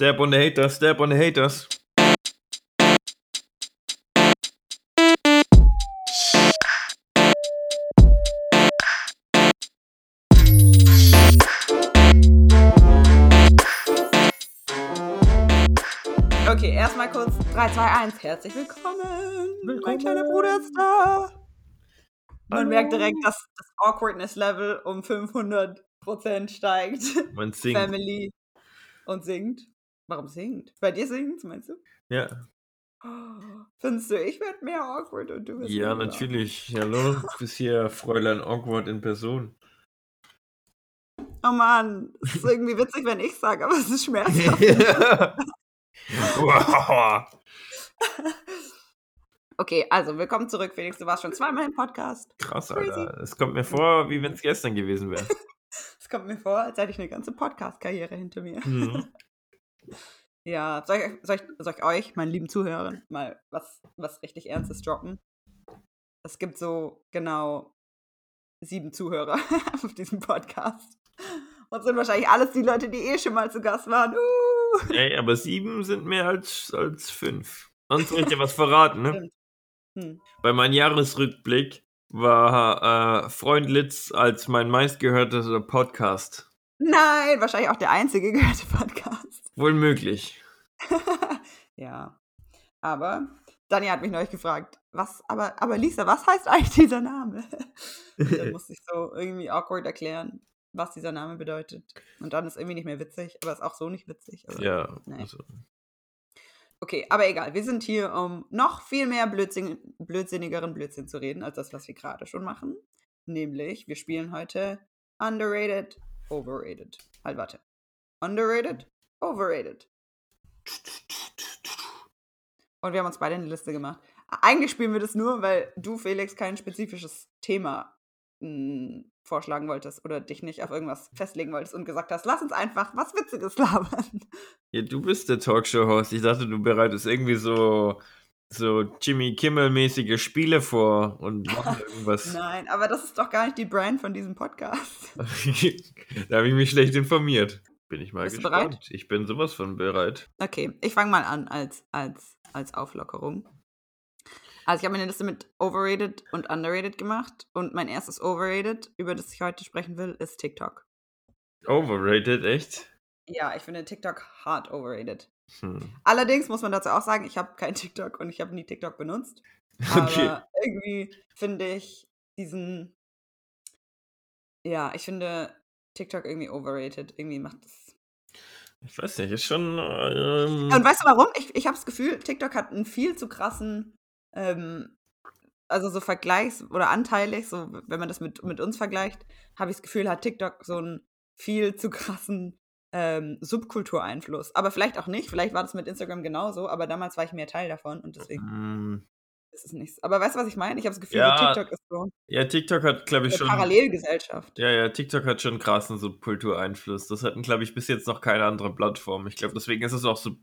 Step on the haters, step on the haters. Okay, erstmal kurz 3, 2, 1. Herzlich willkommen. Willkommen. Mein kleiner Bruder ist da. Man Hallo. merkt direkt, dass das Awkwardness-Level um 500% steigt. Man singt. Family und singt. Warum singt? Bei dir singt meinst du? Ja. Oh, Findest du, ich werde mehr awkward und du bist ja, natürlich. Hallo, du bist hier Fräulein Awkward in Person. Oh Mann, es ist irgendwie witzig, wenn ich sage, aber es ist schmerzhaft. wow. Okay, also willkommen zurück, Felix. Du warst schon zweimal im Podcast. Krass, Crazy. Alter. Es kommt mir vor, wie wenn es gestern gewesen wäre. Es kommt mir vor, als hätte ich eine ganze Podcast-Karriere hinter mir. Mhm. Ja, soll ich, soll, ich, soll ich euch, meinen lieben Zuhörern, mal was, was richtig Ernstes droppen? Es gibt so genau sieben Zuhörer auf diesem Podcast. Und sind wahrscheinlich alles die Leute, die eh schon mal zu Gast waren. Uh. Ey, aber sieben sind mehr als, als fünf. Sonst soll ich dir was verraten, ne? Hm. Bei meinem Jahresrückblick war äh, Freund Litz als mein meistgehörter Podcast. Nein, wahrscheinlich auch der einzige gehörte Podcast. Wohl möglich. ja. Aber Dani hat mich neulich gefragt, was, aber, aber Lisa, was heißt eigentlich dieser Name? Und dann musste ich so irgendwie awkward erklären, was dieser Name bedeutet. Und dann ist irgendwie nicht mehr witzig, aber ist auch so nicht witzig. Also, Ja, nee. also, Okay, aber egal. Wir sind hier, um noch viel mehr Blödsinn, blödsinnigeren Blödsinn zu reden, als das, was wir gerade schon machen. Nämlich, wir spielen heute Underrated, Overrated. Halt, warte. Underrated, Overrated. Und wir haben uns beide eine Liste gemacht. Eigentlich spielen wir das nur, weil du, Felix, kein spezifisches Thema mh, vorschlagen wolltest oder dich nicht auf irgendwas festlegen wolltest und gesagt hast, lass uns einfach was Witziges labern. ja, du bist der Talkshow-Host. Ich dachte, du bereitest irgendwie so, so Jimmy Kimmel-mäßige Spiele vor und machst irgendwas. Nein, aber das ist doch gar nicht die Brand von diesem Podcast. da habe ich mich schlecht informiert. Bin ich mal Bist gespannt. bereit? Ich bin sowas von bereit. Okay, ich fange mal an als, als, als Auflockerung. Also ich habe mir eine Liste mit Overrated und Underrated gemacht und mein erstes Overrated, über das ich heute sprechen will, ist TikTok. Overrated, echt? Ja, ich finde TikTok hart overrated. Hm. Allerdings muss man dazu auch sagen, ich habe kein TikTok und ich habe nie TikTok benutzt. Aber Okay. irgendwie finde ich diesen, ja, ich finde TikTok irgendwie overrated. Irgendwie macht es Ich weiß nicht, ist schon. Ähm, Und weißt du warum? Ich, ich habe das Gefühl, TikTok hat einen viel zu krassen, ähm, also so vergleichs- oder anteilig, so wenn man das mit, mit uns vergleicht, habe ich das Gefühl, hat TikTok so einen viel zu krassen ähm, Subkultureinfluss. Aber vielleicht auch nicht, vielleicht war das mit Instagram genauso, aber damals war ich mehr Teil davon und deswegen mm, ist es nichts. Aber weißt du, was ich meine? Ich habe das Gefühl, Ja, so TikTok ist so ja, TikTok hat, glaube ich, schon. Parallelgesellschaft. Ja, ja, TikTok hat schon krassen Subkultureinfluss. Das hatten, glaube ich, bis jetzt noch keine andere Plattform. Ich glaube, deswegen ist es auch so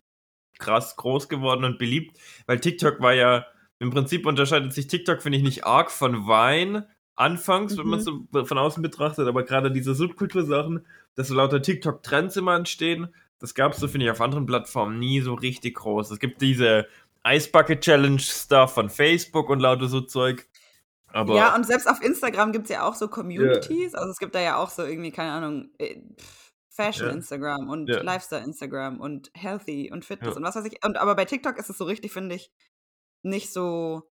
krass groß geworden und beliebt, weil TikTok war ja, im Prinzip unterscheidet sich TikTok, finde ich, nicht arg von Vine anfangs, wenn man es so von außen betrachtet, aber gerade diese Subkultursachen, dass so lauter TikTok-Trends immer entstehen, das gab es so, finde ich, auf anderen Plattformen nie so richtig groß. Es gibt diese Eisbucket-Challenge-Stuff von Facebook und lauter so Zeug. Aber ja, und selbst auf Instagram gibt es ja auch so Communities. Also es gibt da ja auch so irgendwie, keine Ahnung, äh, Fashion Ja. Instagram und Ja. Lifestyle Instagram und Healthy und Fitness Ja. und was weiß ich. Und aber bei TikTok ist es so richtig, finde ich, nicht so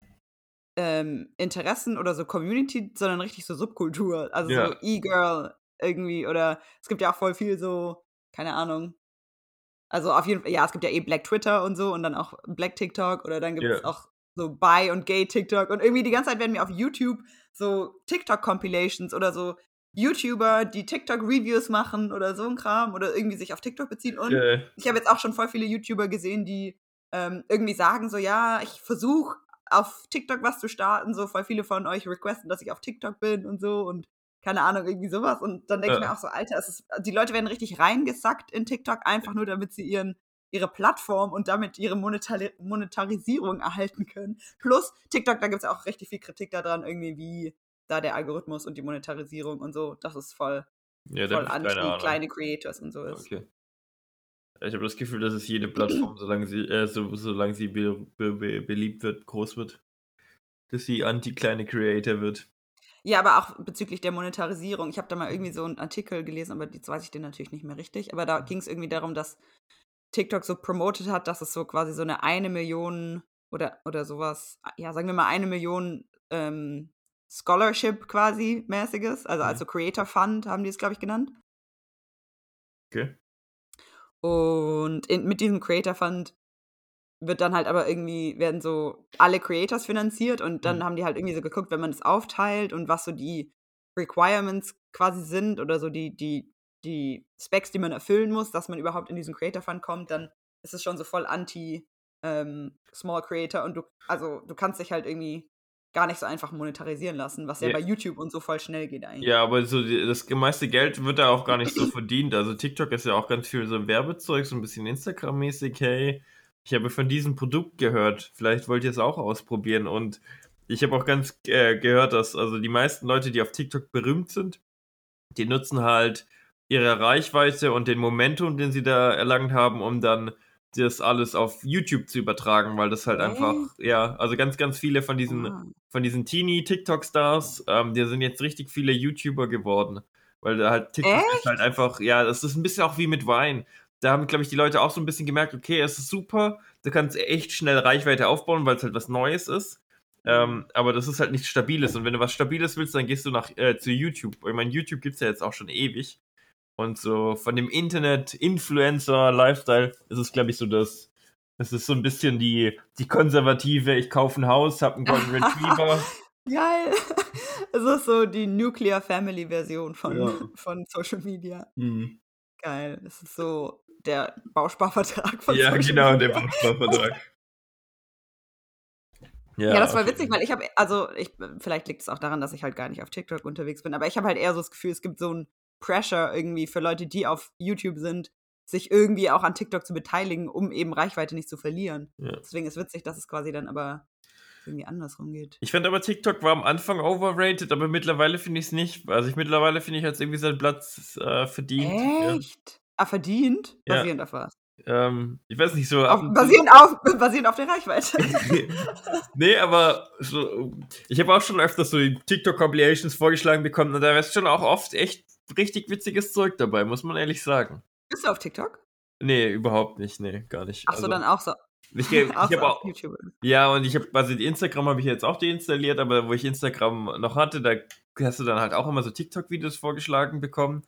ähm, Interessen oder so Community, sondern richtig so Subkultur. Also so E-Girl irgendwie oder es gibt ja auch voll viel so, keine Ahnung. Also auf jeden Fall, ja, es gibt ja eh Black Twitter und so und dann auch Black TikTok oder dann gibt es Ja. auch so Bi- und Gay TikTok und irgendwie die ganze Zeit werden mir auf YouTube so TikTok-Compilations oder so YouTuber, die TikTok-Reviews machen oder so ein Kram oder irgendwie sich auf TikTok beziehen und äh, ich habe jetzt auch schon voll viele YouTuber gesehen, die ähm, irgendwie sagen so, ja, ich versuche auf TikTok was zu starten, so voll viele von euch requesten, dass ich auf TikTok bin und so und keine Ahnung, irgendwie sowas. Und dann denke ich Ja. mir auch so, Alter, es ist, die Leute werden richtig reingesackt in TikTok, einfach nur damit sie ihren ihre Plattform und damit ihre Monetari Monetarisierung erhalten können. Plus, TikTok, da gibt es auch richtig viel Kritik daran, irgendwie, wie da der Algorithmus und die Monetarisierung und so, das ist voll, ja, voll ich anti Ahnung. kleine Creators und so ist. Okay. Ich habe das Gefühl, dass es jede Plattform, solange sie, äh, so, solange sie be be beliebt wird, groß wird. Dass sie anti-kleine Creator wird. Ja, aber auch bezüglich der Monetarisierung. Ich habe da mal irgendwie so einen Artikel gelesen, aber jetzt weiß ich den natürlich nicht mehr richtig. Aber da ging es irgendwie darum, dass TikTok so promotet hat, dass es so quasi so eine eine Million oder, oder sowas, ja, sagen wir mal eine Million ähm, Scholarship quasi mäßiges, also Mhm. also Creator Fund haben die es, glaube ich, genannt. Okay. Und in, mit diesem Creator Fund wird dann halt aber irgendwie, werden so alle Creators finanziert und dann Mhm. haben die halt irgendwie so geguckt, wenn man es aufteilt und was so die Requirements quasi sind oder so die, die, die Specs, die man erfüllen muss, dass man überhaupt in diesen Creator Fund kommt, dann ist es schon so voll anti ähm, Small Creator und du, also du kannst dich halt irgendwie gar nicht so einfach monetarisieren lassen, was ja Ja. bei YouTube und so voll schnell geht eigentlich. Ja, aber so das meiste Geld wird da auch gar nicht so verdient. Also TikTok ist ja auch ganz viel so Werbezeug, so ein bisschen Instagram-mäßig. Hey, ich habe von diesem Produkt gehört. Vielleicht wollt ihr es auch ausprobieren. Und ich habe auch ganz äh, gehört, dass also die meisten Leute, die auf TikTok berühmt sind, die nutzen halt ihre Reichweite und den Momentum, den sie da erlangt haben, um dann das alles auf YouTube zu übertragen, weil das halt einfach, ja, also ganz, ganz viele von diesen Ah. von diesen Teenie-TikTok-Stars, ähm, die sind jetzt richtig viele YouTuber geworden. Weil da halt TikTok ist halt einfach, ja, das ist ein bisschen auch wie mit Wein. Da haben, glaube ich, die Leute auch so ein bisschen gemerkt, okay, es ist super, du kannst echt schnell Reichweite aufbauen, weil es halt was Neues ist. Ähm, aber das ist halt nichts Stabiles. Und wenn du was Stabiles willst, dann gehst du nach äh, zu YouTube. Ich meine, YouTube gibt es ja jetzt auch schon ewig. Und so von dem Internet-Influencer-Lifestyle ist es, glaube ich, so das. Das ist so ein bisschen die, die konservative, ich kaufe ein Haus, habe einen Golden Retriever. Geil. Es ist so die Nuclear Family Version von, Ja. von Social Media. Hm. Geil. Es ist so der Bausparvertrag von Ja, genau, der. Bausparvertrag. Ja, das war witzig, weil ich habe, also ich, vielleicht liegt es auch daran, dass ich halt gar nicht auf TikTok unterwegs bin, aber ich habe halt eher so das Gefühl, es gibt so ein Pressure irgendwie für Leute, die auf YouTube sind, sich irgendwie auch an TikTok zu beteiligen, um eben Reichweite nicht zu verlieren. Ja. Deswegen ist witzig, dass es quasi dann aber irgendwie andersrum geht. Ich fand aber TikTok war am Anfang overrated, aber mittlerweile finde ich es nicht. Also ich mittlerweile finde ich jetzt irgendwie seinen Platz äh, verdient. Ja. Echt? Ah, verdient? Ja. Basierend auf was? Ähm, ich weiß nicht, so. Auf, basierend, auf, basierend auf der Reichweite. nee, aber so, ich habe auch schon öfters so die TikTok-Compilations vorgeschlagen bekommen und da ist schon auch oft echt richtig witziges Zeug dabei, muss man ehrlich sagen. Bist du auf TikTok? Nee, überhaupt nicht, nee, gar nicht. Ach so, Also, dann auch so. Ich, ich auch so auch, YouTube. Ja, und ich habe, also Instagram habe ich jetzt auch deinstalliert, aber wo ich Instagram noch hatte, da hast du dann halt auch immer so TikTok-Videos vorgeschlagen bekommen.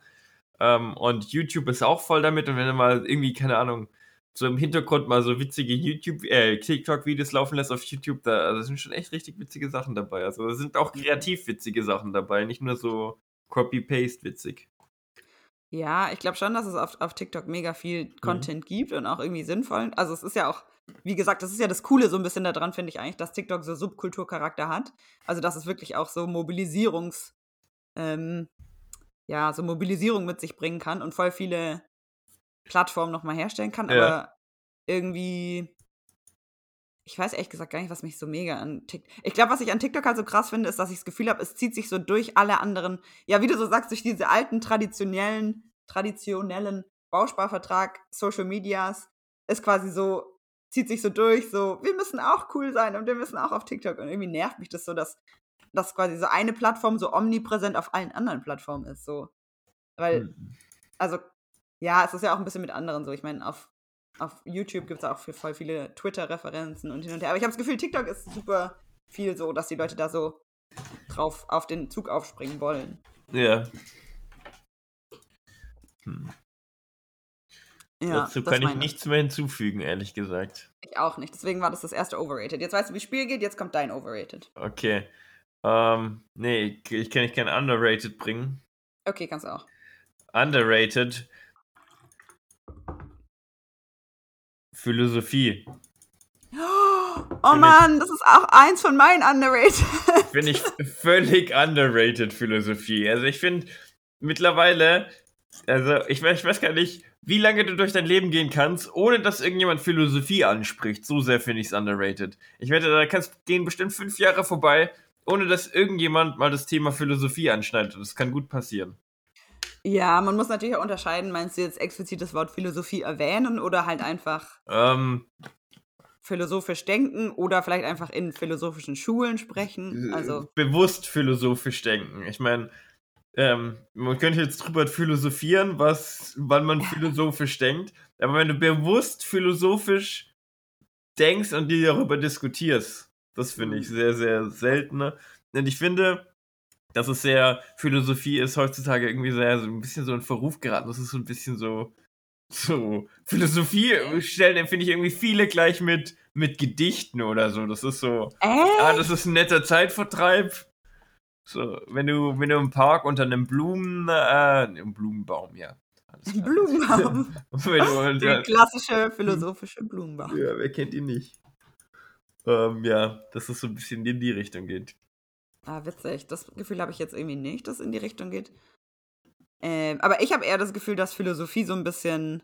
Ähm, und YouTube ist auch voll damit. Und wenn du mal irgendwie, keine Ahnung, so im Hintergrund mal so witzige YouTube, äh, TikTok-Videos laufen lässt auf YouTube, da also sind schon echt richtig witzige Sachen dabei. Also da sind auch kreativ witzige Sachen dabei, nicht nur so Copy-Paste witzig. Ja, ich glaube schon, dass es auf, auf TikTok mega viel Content gibt und auch irgendwie sinnvoll. Also es ist ja auch, wie gesagt, das ist ja das Coole so ein bisschen daran, finde ich eigentlich, dass TikTok so Subkulturcharakter hat. Also dass es wirklich auch so Mobilisierungs, ähm, ja, so Mobilisierung mit sich bringen kann und voll viele Plattformen nochmal herstellen kann, Ja. aber irgendwie, ich weiß ehrlich gesagt gar nicht, was mich so mega an TikTok. Ich glaube, was ich an TikTok halt so krass finde, ist, dass ich das Gefühl habe, es zieht sich so durch alle anderen, ja, wie du so sagst, durch diese alten traditionellen, traditionellen Bausparvertrag, Social Medias, ist quasi so, zieht sich so durch, so, wir müssen auch cool sein und wir müssen auch auf TikTok. Und irgendwie nervt mich das so, dass, dass quasi so eine Plattform so omnipräsent auf allen anderen Plattformen ist. So. Weil, Hm. also, ja, es ist ja auch ein bisschen mit anderen so. Ich meine, auf, auf YouTube gibt es auch für voll viele Twitter-Referenzen und hin und her. Aber ich habe das Gefühl, TikTok ist super viel so, dass die Leute da so drauf auf den Zug aufspringen wollen. Ja. Hm. Ja, Dazu kann ich nichts mehr hinzufügen, ehrlich gesagt. Ich auch nicht. Deswegen war das das erste Overrated. Jetzt weißt du, wie das Spiel geht, jetzt kommt dein Overrated. Okay. Ähm, nee, ich- ich kann nicht kein Underrated bringen. Okay, kannst du auch. Underrated. Philosophie. Oh ich- Mann, das ist auch eins von meinen Underrated. Finde ich völlig underrated Philosophie. Also ich finde mittlerweile, also ich weiß, ich weiß gar nicht, wie lange du durch dein Leben gehen kannst, ohne dass irgendjemand Philosophie anspricht. So sehr finde ich es underrated. Ich wette, da kannst gehen bestimmt fünf Jahre vorbei, ohne dass irgendjemand mal das Thema Philosophie anschneidet. Das kann gut passieren. Ja, man muss natürlich auch unterscheiden, meinst du jetzt explizit das Wort Philosophie erwähnen oder halt einfach Ähm, philosophisch denken oder vielleicht einfach in philosophischen Schulen sprechen? Also, bewusst philosophisch denken. Ich meine, ähm, man könnte jetzt drüber philosophieren, was, wann man philosophisch denkt, aber wenn du bewusst philosophisch denkst und dir darüber diskutierst, das finde ich Mhm. sehr, sehr selten. ne? Und ich finde, dass es sehr, Philosophie ist heutzutage irgendwie sehr, so ein bisschen so in Verruf geraten. Das ist so ein bisschen so, so, Philosophie stellen, empfinde ich irgendwie viele gleich mit, mit Gedichten oder so. Das ist so, äh? ah, das ist ein netter Zeitvertreib. So, wenn du, wenn du im Park unter einem Blumen, äh, einem Blumenbaum, ja. Blumenbaum. wenn du unter, Der klassische philosophische Blumenbaum. ja, wer kennt ihn nicht? Ähm, ja, dass es so ein bisschen in die Richtung geht. Ah, witzig. Das Gefühl habe ich jetzt irgendwie nicht, dass es in die Richtung geht. Ähm, aber ich habe eher das Gefühl, dass Philosophie so ein bisschen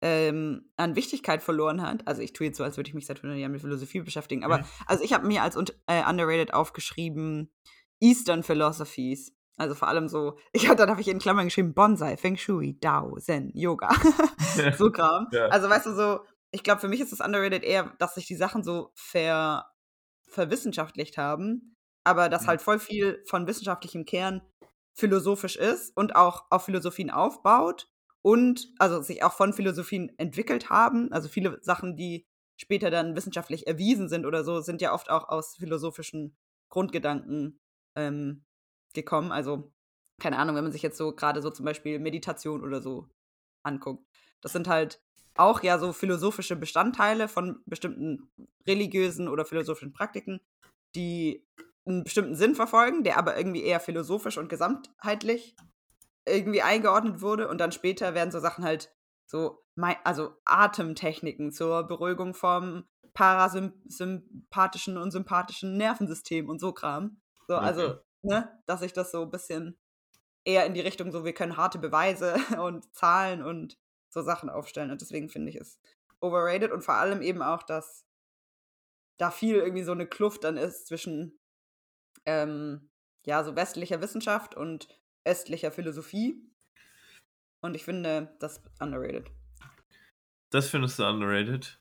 ähm, an Wichtigkeit verloren hat. Also ich tue jetzt so, als würde ich mich seit 100 Jahren mit Philosophie beschäftigen. Aber Mhm. also ich habe mir als äh, underrated aufgeschrieben Eastern Philosophies. Also vor allem so, ich dann habe ich in Klammern geschrieben Bonsai, Feng Shui, Dao, Zen, Yoga. so Kram. Ja. Also weißt du so, ich glaube für mich ist das underrated eher, dass sich die Sachen so ver verwissenschaftlicht haben, aber dass Mhm. halt voll viel von wissenschaftlichem Kern philosophisch ist und auch auf Philosophien aufbaut und also sich auch von Philosophien entwickelt haben. Also viele Sachen, die später dann wissenschaftlich erwiesen sind oder so, sind ja oft auch aus philosophischen Grundgedanken ähm, gekommen. Also keine Ahnung, wenn man sich jetzt so gerade so zum Beispiel Meditation oder so anguckt. Das sind halt auch ja so philosophische Bestandteile von bestimmten religiösen oder philosophischen Praktiken, die einen bestimmten Sinn verfolgen, der aber irgendwie eher philosophisch und gesamtheitlich irgendwie eingeordnet wurde. Und dann später werden so Sachen halt so, also Atemtechniken zur Beruhigung vom parasympathischen und sympathischen Nervensystem und so Kram. So, Okay. also, ne, dass sich das so ein bisschen eher in die Richtung so, wir können harte Beweise und Zahlen und so Sachen aufstellen. Und deswegen finde ich es overrated und vor allem eben auch, dass da viel irgendwie so eine Kluft dann ist zwischen ähm, ja, so westlicher Wissenschaft und östlicher Philosophie. Und ich finde das underrated. Das findest du underrated.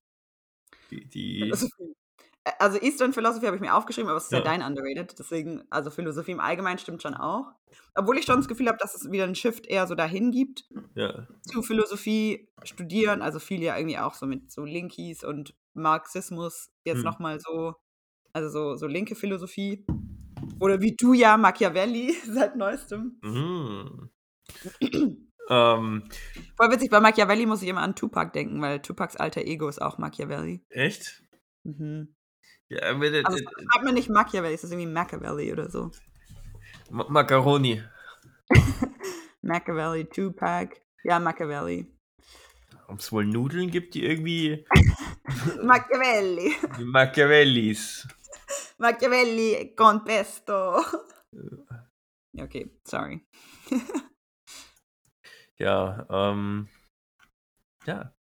Die, die. Ä- Also Eastern Philosophy habe ich mir aufgeschrieben, aber es ist ja. Ja. dein underrated. Deswegen, also Philosophie im Allgemeinen stimmt schon auch. Obwohl ich schon das Gefühl habe, dass es wieder einen Shift eher so dahin gibt, ja. zu Philosophie studieren. Also viele ja irgendwie auch so mit so Linkies und Marxismus jetzt Hm. nochmal so, also so, so linke Philosophie. Oder wie du ja Machiavelli seit neuestem. Mhm. ähm, Voll witzig, bei Machiavelli muss ich immer an Tupac denken, weil Tupacs alter Ego ist auch Machiavelli. echt? Mhm. Ja, aber das- Also schreibt man nicht Machiavelli, ist irgendwie Machiavelli oder so. Ma Macaroni. Machiavelli, Tupac. Ja, Machiavelli. Ob es wohl Nudeln gibt, die irgendwie Machiavelli. die Machiavellis. Machiavelli con pesto. Ja, okay, sorry. Ja, ähm. Ja.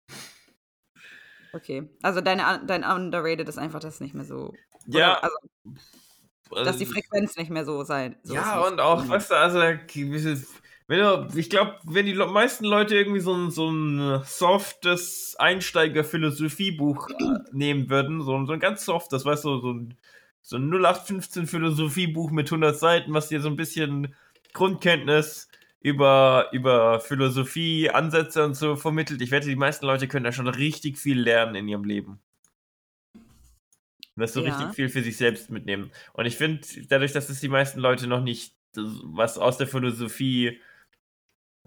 Okay, also deine, dein Underrated ist einfach, dass nicht mehr so. Ja. Oder, also, dass die also- Frequenz nicht mehr so sein. So ja, und auch, weißt du, also, wenn du, ich glaube, wenn die meisten Leute irgendwie so ein, so ein softes Einsteiger-Philosophiebuch äh, nehmen würden, so, ein- so ein ganz softes, weißt du, so ein, so ein 0815 Philosophiebuch mit 100 Seiten, was dir so ein bisschen Grundkenntnis über, über Philosophie, Ansätze und so vermittelt. Ich wette, die meisten Leute können da schon richtig viel lernen in ihrem Leben. Und das so Ja. richtig viel für sich selbst mitnehmen. Und ich finde, dadurch, dass es die meisten Leute noch nicht was aus der Philosophie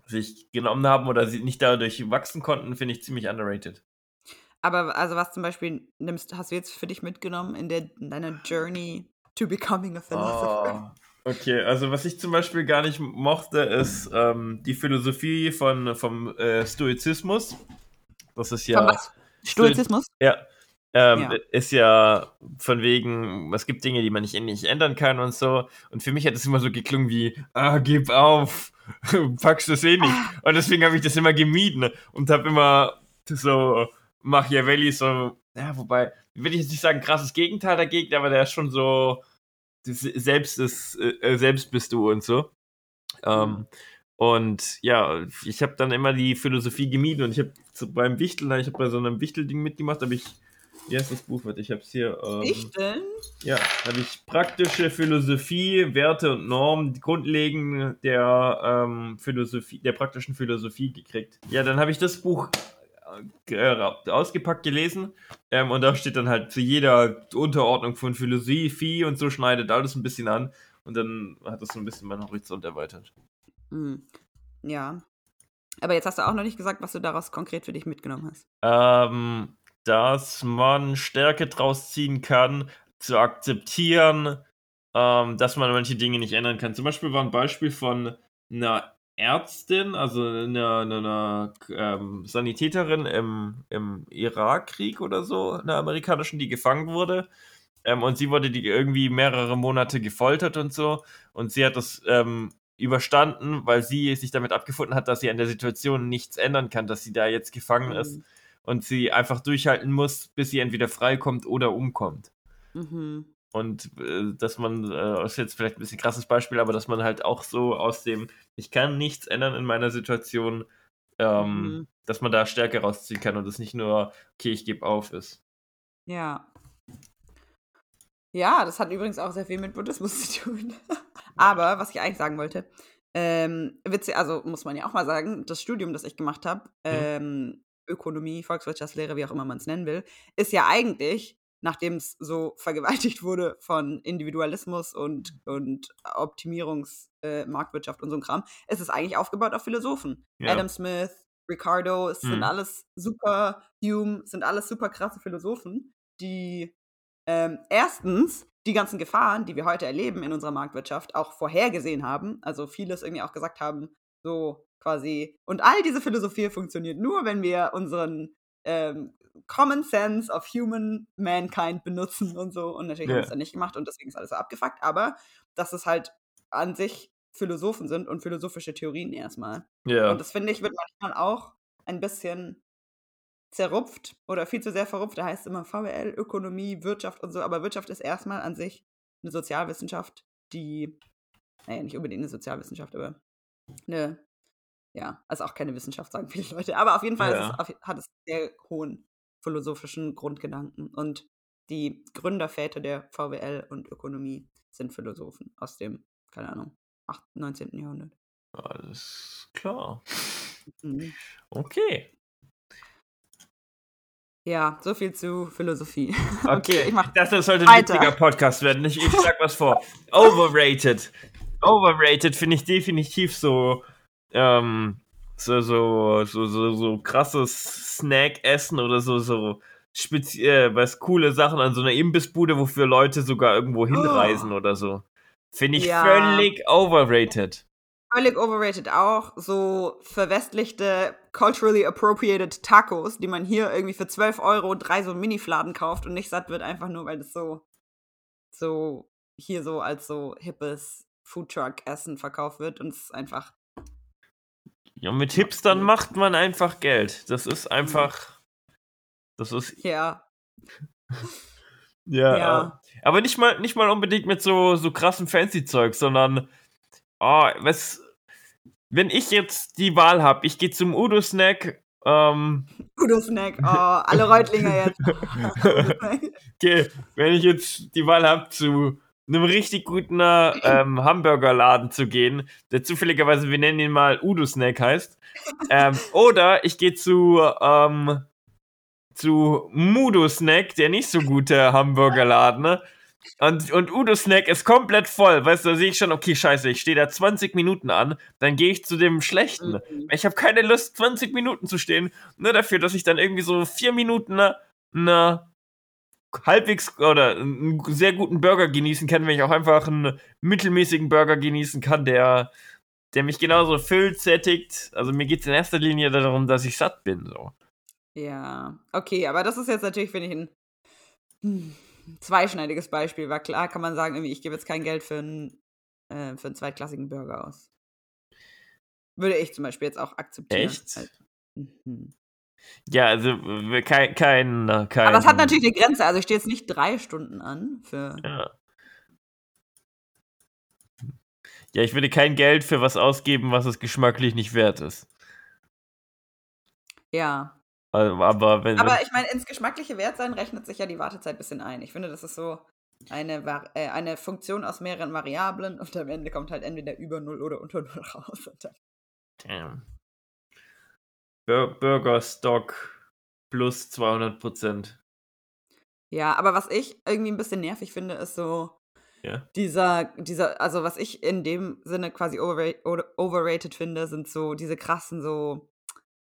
sich genommen haben oder sie nicht dadurch wachsen konnten, finde ich ziemlich underrated. Aber also was zum Beispiel nimmst, hast du jetzt für dich mitgenommen in, der, in deiner Journey to becoming a philosopher? Oh. Okay, also was ich zum Beispiel gar nicht mochte, ist ähm, die Philosophie von, vom äh, Stoizismus. Das ist ja. Von was? Stoizismus? Ja. Ähm, Ja. Ist ja von wegen, es gibt Dinge, die man nicht, nicht ändern kann und so. Und für mich hat es immer so geklungen wie, ah, gib auf, packst das eh nicht. Und deswegen habe ich das immer gemieden und habe immer so Machiavelli so, ja, wobei, will ich jetzt nicht sagen, krasses Gegenteil dagegen, aber der ist schon so, selbst ist, äh, selbst bist du und so. Ähm, Und ja, ich habe dann immer die Philosophie gemieden und ich habe beim Wichtel, ich habe bei so einem Wichtelding mitgemacht, habe ich, wie heißt das Buch, was ich habe es hier. Ähm, Wichteln? Ja, habe ich praktische Philosophie, Werte und Normen, die Grundlegenden der ähm, Philosophie, der praktischen Philosophie gekriegt. Ja, dann habe ich das Buch ausgepackt gelesen ähm, und da steht dann halt zu jeder Unterordnung von Philosophie und so schneidet alles ein bisschen an und dann hat das so ein bisschen meinen Horizont erweitert. Mhm. Ja. Aber jetzt hast du auch noch nicht gesagt, was du daraus konkret für dich mitgenommen hast. Ähm, dass man Stärke draus ziehen kann, zu akzeptieren, ähm, dass man manche Dinge nicht ändern kann. Zum Beispiel war ein Beispiel von einer Ärztin, also einer, einer ähm, Sanitäterin im, im Irakkrieg oder so, einer amerikanischen, die gefangen wurde. Ähm, und sie wurde die irgendwie mehrere Monate gefoltert und so. Und sie hat das ähm, überstanden, weil sie sich damit abgefunden hat, dass sie an der Situation nichts ändern kann, dass sie da jetzt gefangen mhm. ist und sie einfach durchhalten muss, bis sie entweder freikommt oder umkommt. Mhm. Und äh, dass man, äh, das ist jetzt vielleicht ein bisschen krasses Beispiel, aber dass man halt auch so aus dem, ich kann nichts ändern in meiner Situation, ähm, mhm. dass man da Stärke rausziehen kann und es nicht nur, okay, ich gebe auf ist. Ja. Ja, das hat übrigens auch sehr viel mit Buddhismus zu tun. Aber was ich eigentlich sagen wollte, ähm, witzig, also muss man ja auch mal sagen, das Studium, das ich gemacht habe, mhm. ähm, Ökonomie, Volkswirtschaftslehre, wie auch immer man es nennen will, ist ja eigentlich, nachdem es so vergewaltigt wurde von Individualismus und, und Optimierungsmarktwirtschaft äh, und so ein Kram, ist es eigentlich aufgebaut auf Philosophen. Ja. Adam Smith, Ricardo, es mhm. sind alles super, Hume, sind alles super krasse Philosophen, die ähm, erstens die ganzen Gefahren, die wir heute erleben in unserer Marktwirtschaft, auch vorhergesehen haben. Also vieles irgendwie auch gesagt haben, so quasi. Und all diese Philosophie funktioniert nur, wenn wir unseren ähm, Common Sense of Human Mankind benutzen und so. Und natürlich yeah. haben wir es dann nicht gemacht und deswegen ist alles so abgefuckt. Aber dass es halt an sich Philosophen sind und philosophische Theorien erstmal. Yeah. Und das finde ich, wird manchmal auch ein bisschen zerrupft oder viel zu sehr verrupft. Da heißt immer VWL, Ökonomie, Wirtschaft und so. Aber Wirtschaft ist erstmal an sich eine Sozialwissenschaft, die, naja, nicht unbedingt eine Sozialwissenschaft, aber eine, ja, also auch keine Wissenschaft, sagen viele Leute. Aber auf jeden Fall ja. es, hat es sehr hohen philosophischen Grundgedanken. Und die Gründerväter der VWL und Ökonomie sind Philosophen aus dem, keine Ahnung, 8., 19. Jahrhundert. Alles klar. Mhm. Okay. Ja, so viel zu Philosophie. Okay, ich mach das sollte ein witziger Podcast werden. Ich, ich schlag was vor. Overrated. Overrated finde ich definitiv so, ähm, so, so, so, so, so krasses Snack-Essen oder so, so speziell, was coole Sachen an so einer Imbissbude, wofür Leute sogar irgendwo hinreisen oh. oder so. Finde ich ja. völlig overrated. Völlig overrated auch. So verwestlichte, culturally appropriated Tacos, die man hier irgendwie für 12 Euro drei so Mini-Fladen kauft und nicht satt wird, einfach nur, weil das so, so hier so als so hippes Foodtruck-Essen verkauft wird und es ist einfach. Ja, mit Hipstern macht man einfach Geld. Das ist einfach. Das ist. Ja. ja. ja. Aber nicht mal, nicht mal unbedingt mit so, so krassem Fancy-Zeug, sondern Oh, was. Wenn ich jetzt die Wahl habe, ich gehe zum Udo-Snack. Ähm, Udo-Snack, oh, alle Reutlinger jetzt. okay, wenn ich jetzt die Wahl habe, zu einem richtig guten ähm, Hamburgerladen zu gehen, der zufälligerweise, wir nennen ihn mal Udo-Snack heißt. Ähm, oder ich gehe zu, ähm, zu Mudo-Snack, der nicht so gute Hamburgerladen. Ne? Und, und Udo Snack ist komplett voll. Weißt du, da sehe ich schon, okay, scheiße, ich stehe da 20 Minuten an, dann gehe ich zu dem schlechten. Mhm. Ich habe keine Lust, 20 Minuten zu stehen, nur dafür, dass ich dann irgendwie so vier Minuten eine, eine halbwegs oder einen sehr guten Burger genießen kann, wenn ich auch einfach einen mittelmäßigen Burger genießen kann, der, der mich genauso füllt, sättigt. Also mir geht es in erster Linie darum, dass ich satt bin. So. Ja, okay, aber das ist jetzt natürlich, finde ich, ein. Hm zweischneidiges Beispiel, weil klar kann man sagen, irgendwie, ich gebe jetzt kein Geld für einen, äh, für einen zweitklassigen Burger aus. Würde ich zum Beispiel jetzt auch akzeptieren. Echt? Halt. Mhm. Ja, also kein, kein, kein. Aber es hat natürlich eine Grenze. Also ich stehe jetzt nicht drei Stunden an für. Ja. Ja, ich würde kein Geld für was ausgeben, was es geschmacklich nicht wert ist. Ja. Also, aber wenn. Aber ich meine, ins geschmackliche Wertsein rechnet sich ja die Wartezeit ein bisschen ein. Ich finde, das ist so eine, äh, eine Funktion aus mehreren Variablen und am Ende kommt halt entweder über 0 oder unter 0 raus. Damn. Bur Burger Stock plus 200 Prozent. Ja, aber was ich irgendwie ein bisschen nervig finde, ist so Ja. dieser, dieser, also was ich in dem Sinne quasi overra- oder- overrated finde, sind so diese krassen so,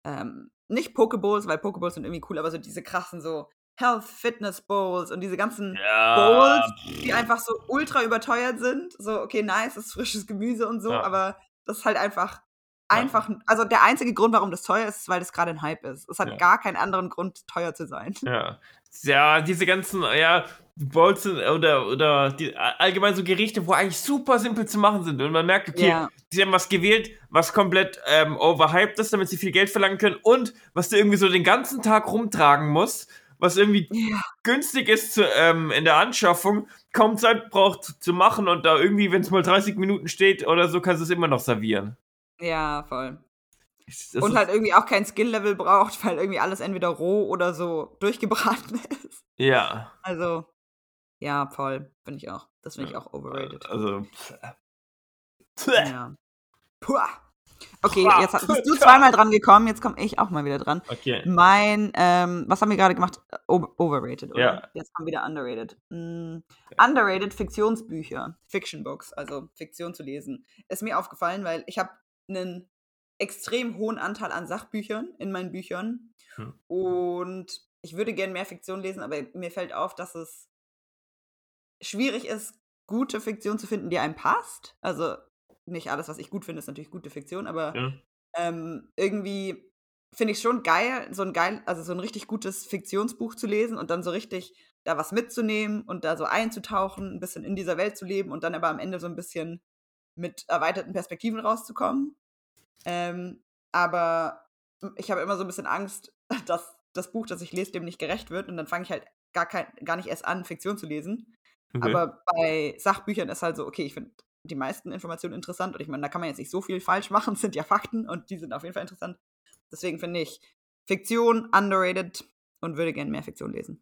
ähm, nicht Pokeballs, weil Pokeballs sind irgendwie cool, aber so diese krassen so Health Fitness Bowls und diese ganzen Ja. Bowls, die einfach so ultra überteuert sind. So, okay, nice, ist frisches Gemüse und so, Ja. aber das ist halt einfach. Einfach, also der einzige Grund, warum das teuer ist, ist, weil das gerade ein Hype ist. Es hat Ja. gar keinen anderen Grund, teuer zu sein. Ja. Ja, diese ganzen, ja, Bowls sind- oder, oder die, allgemein so Gerichte, wo eigentlich super simpel zu machen sind. Und man merkt, okay, Ja. sie haben was gewählt, was komplett ähm, overhyped ist, damit sie viel Geld verlangen können und was du irgendwie so den ganzen Tag rumtragen musst, was irgendwie Ja. günstig ist zu, ähm, in der Anschaffung, kaum Zeit braucht zu machen und da irgendwie, wenn es mal 30 Minuten steht oder so, kannst du es immer noch servieren. Ja, voll. Das und halt irgendwie auch kein Skill-Level braucht, weil irgendwie alles entweder roh oder so durchgebraten ist. ja. Also, ja, voll. Finde ich auch. Das finde ich auch overrated. Also. Ja. Puh. Okay, Puh. jetzt bist du zweimal dran gekommen, jetzt komme ich auch mal wieder dran. Okay. Mein, ähm, was haben wir gerade gemacht? O overrated, oder? Ja. Jetzt kommt wieder underrated. Mm, underrated Fiktionsbücher, Fiction Books, also Fiktion zu lesen. Ist mir aufgefallen, weil ich habe einen extrem hohen Anteil an Sachbüchern in meinen Büchern Hm. und ich würde gerne mehr Fiktion lesen, aber mir fällt auf, dass es schwierig ist, gute Fiktion zu finden, die einem passt. Also nicht alles, was ich gut finde, ist natürlich gute Fiktion, aber Ja. ähm, irgendwie finde ich schon geil, so ein geil, also so ein richtig gutes Fiktionsbuch zu lesen und dann so richtig da was mitzunehmen und da so einzutauchen, ein bisschen in dieser Welt zu leben und dann aber am Ende so ein bisschen mit erweiterten Perspektiven rauszukommen. Ähm, aber ich habe immer so ein bisschen Angst, dass das Buch, das ich lese, dem nicht gerecht wird und dann fange ich halt gar, kein, gar nicht erst an, Fiktion zu lesen. Okay. Aber bei Sachbüchern ist halt so, okay, ich finde die meisten Informationen interessant und ich meine, da kann man jetzt nicht so viel falsch machen, es sind ja Fakten und die sind auf jeden Fall interessant. Deswegen finde ich Fiktion underrated und würde gerne mehr Fiktion lesen.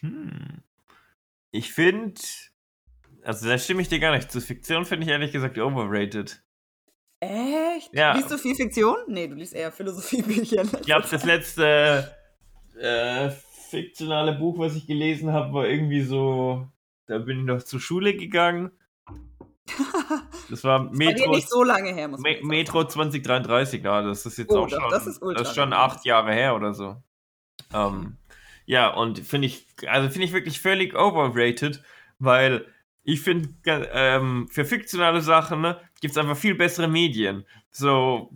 Hm. Ich finde, also da stimme ich dir gar nicht zu. Fiktion finde ich ehrlich gesagt overrated. Echt? Ja. Liest du viel Fiktion? Nee, du liest eher Philosophiebücher. Ich glaube, das letzte äh, fiktionale Buch, was ich gelesen habe, war irgendwie so, da bin ich noch zur Schule gegangen. Das war dir Metro, nicht so lange her, muss man Me. Metro 2033, ja, das ist jetzt Oh, auch schon, das ist das ist schon acht Jahre her oder so. Ähm, ja, und finde ich, also finde ich wirklich völlig overrated, weil ich finde, ähm, für fiktionale Sachen ne, gibt es einfach viel bessere Medien. So,